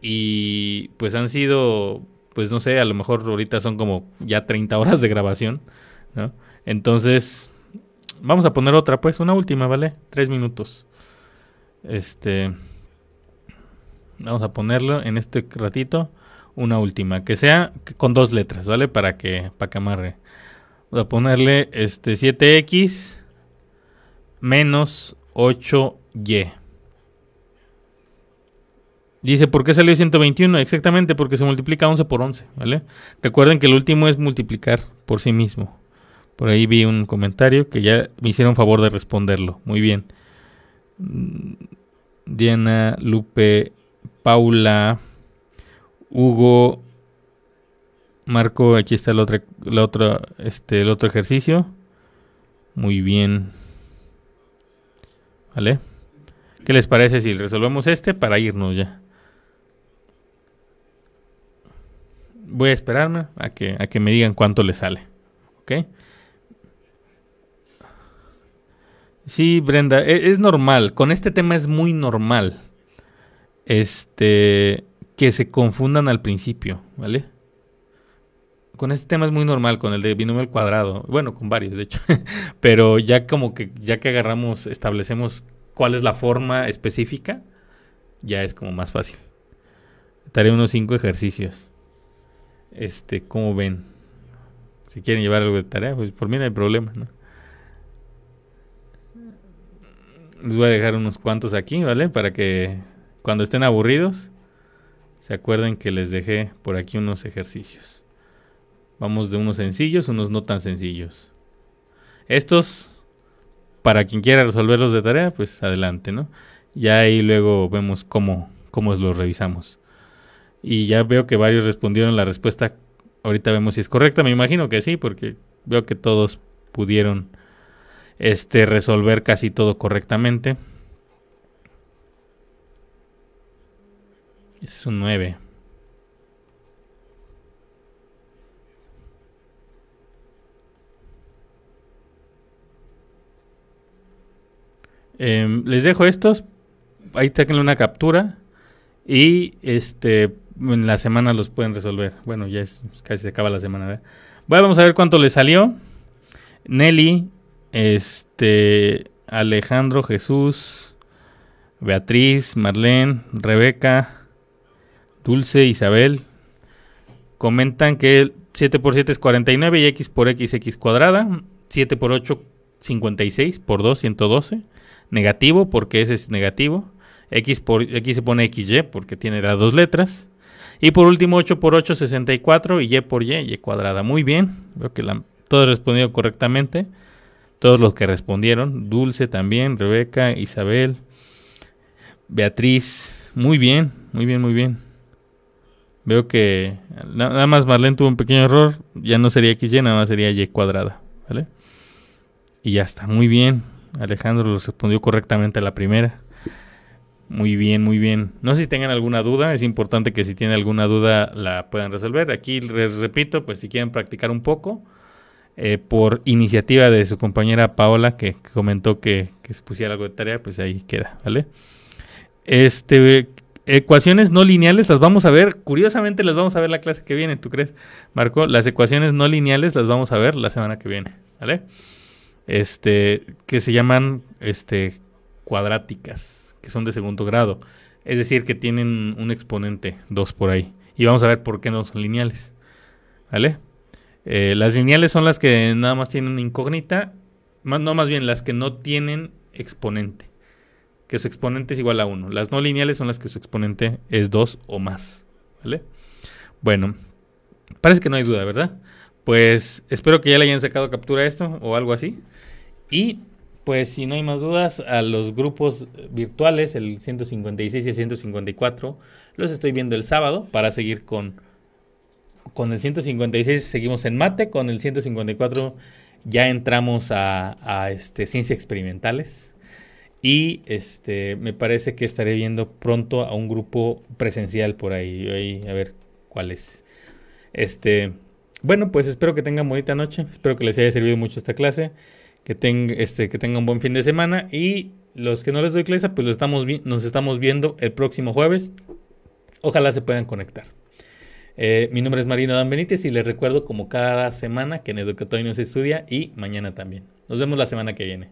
Y pues han sido, pues no sé, a lo mejor ahorita son como ya 30 horas de grabación, ¿no? Entonces, vamos a poner otra, pues, una última, ¿vale? Tres minutos. Este, vamos a ponerlo en este ratito, una última, que sea con dos letras, ¿vale? Para que, para que amarre. Voy a ponerle este 7x menos 8y. Dice, ¿por qué salió 121? Exactamente, porque se multiplica 11 por 11, ¿vale? Recuerden que el último es multiplicar por sí mismo. Por ahí vi un comentario que ya me hicieron favor de responderlo. Muy bien. Diana, Lupe, Paula, Hugo, Marco, aquí está el otro, el otro, este, el otro ejercicio. Muy bien. ¿Vale? ¿Qué les parece si resolvemos este para irnos ya? Voy a esperarme a que, a que me digan cuánto le sale. ¿Ok? Sí, Brenda, es, es, normal. Con este tema es muy normal. Este. Que se confundan al principio, ¿vale? Con este tema es muy normal, con el de binomio al cuadrado. Bueno, con varios, de hecho. Pero ya como que, ya que agarramos, establecemos cuál es la forma específica, ya es como más fácil. Daré unos cinco ejercicios. Este, ¿cómo ven? Si quieren llevar algo de tarea, pues por mí no hay problema. Les voy a dejar unos cuantos aquí, ¿vale? Para que cuando estén aburridos se acuerden que les dejé por aquí unos ejercicios. Vamos de unos sencillos, unos no tan sencillos. Estos, para quien quiera resolverlos de tarea, pues adelante, ¿no? Ya ahí luego vemos cómo, cómo los revisamos. Y ya veo que varios respondieron la respuesta. Ahorita vemos si es correcta. Me imagino que sí, porque veo que todos pudieron este, resolver casi todo correctamente. Es un 9. Em, les dejo estos. Ahí tengan una captura. Y este en la semana los pueden resolver. Bueno, ya es casi se acaba la semana. Bueno, vamos a ver cuánto le salió. Nelly, este, Alejandro, Jesús, Beatriz, Marlene, Rebeca, Dulce, Isabel. Comentan que 7 por 7 es 49 y x por x, x cuadrada. 7 por 8, 56 por 2, 112. Negativo porque ese es negativo. X, por, X se pone XY porque tiene las dos letras. Y por último 8 por 8, 64 y Y por Y, Y cuadrada. Muy bien, veo que la, todos respondieron correctamente. Todos los que respondieron, Dulce también, Rebeca, Isabel, Beatriz, muy bien, muy bien, muy bien. Veo que nada más Marlene tuvo un pequeño error, ya no sería XY, nada más sería Y cuadrada, ¿vale? Y ya está, muy bien. Alejandro respondió correctamente a la primera. Muy bien, muy bien. No sé si tengan alguna duda, es importante que si tienen alguna duda la puedan resolver. Aquí les repito, pues si quieren practicar un poco, eh, por iniciativa de su compañera Paola, que, comentó que, se pusiera algo de tarea, pues ahí queda, ¿vale? Este, ecuaciones no lineales las vamos a ver, curiosamente las vamos a ver la clase que viene, ¿tú crees, Marco? Las ecuaciones no lineales las vamos a ver la semana que viene, ¿vale? Este, que se llaman, este, cuadráticas que son de segundo grado. Es decir, que tienen un exponente 2 por ahí. Y vamos a ver por qué no son lineales. ¿Vale? Eh, las lineales son las que nada más tienen incógnita. no, más bien las que no tienen exponente. Que su exponente es igual a 1. Las no lineales son las que su exponente es 2 o más. ¿Vale? Bueno, parece que no hay duda, ¿verdad? Pues espero que ya le hayan sacado captura a esto o algo así. Y pues si no hay más dudas, a los grupos virtuales, el 156 y el 154, los estoy viendo el sábado para seguir con, con el 156, seguimos en mate, con el 154 ya entramos a, este, ciencias experimentales. Y este me parece que estaré viendo pronto a un grupo presencial por ahí. a ver cuál es. Este, bueno, pues espero que tengan bonita noche. Espero que les haya servido mucho esta clase que, tenga, este, que tengan un buen fin de semana y los que no les doy clase, pues lo estamos nos estamos viendo el próximo jueves. Ojalá se puedan conectar. Eh, mi nombre es Marino Dan Benítez y les recuerdo como cada semana que en Educatorio se estudia y mañana también. Nos vemos la semana que viene.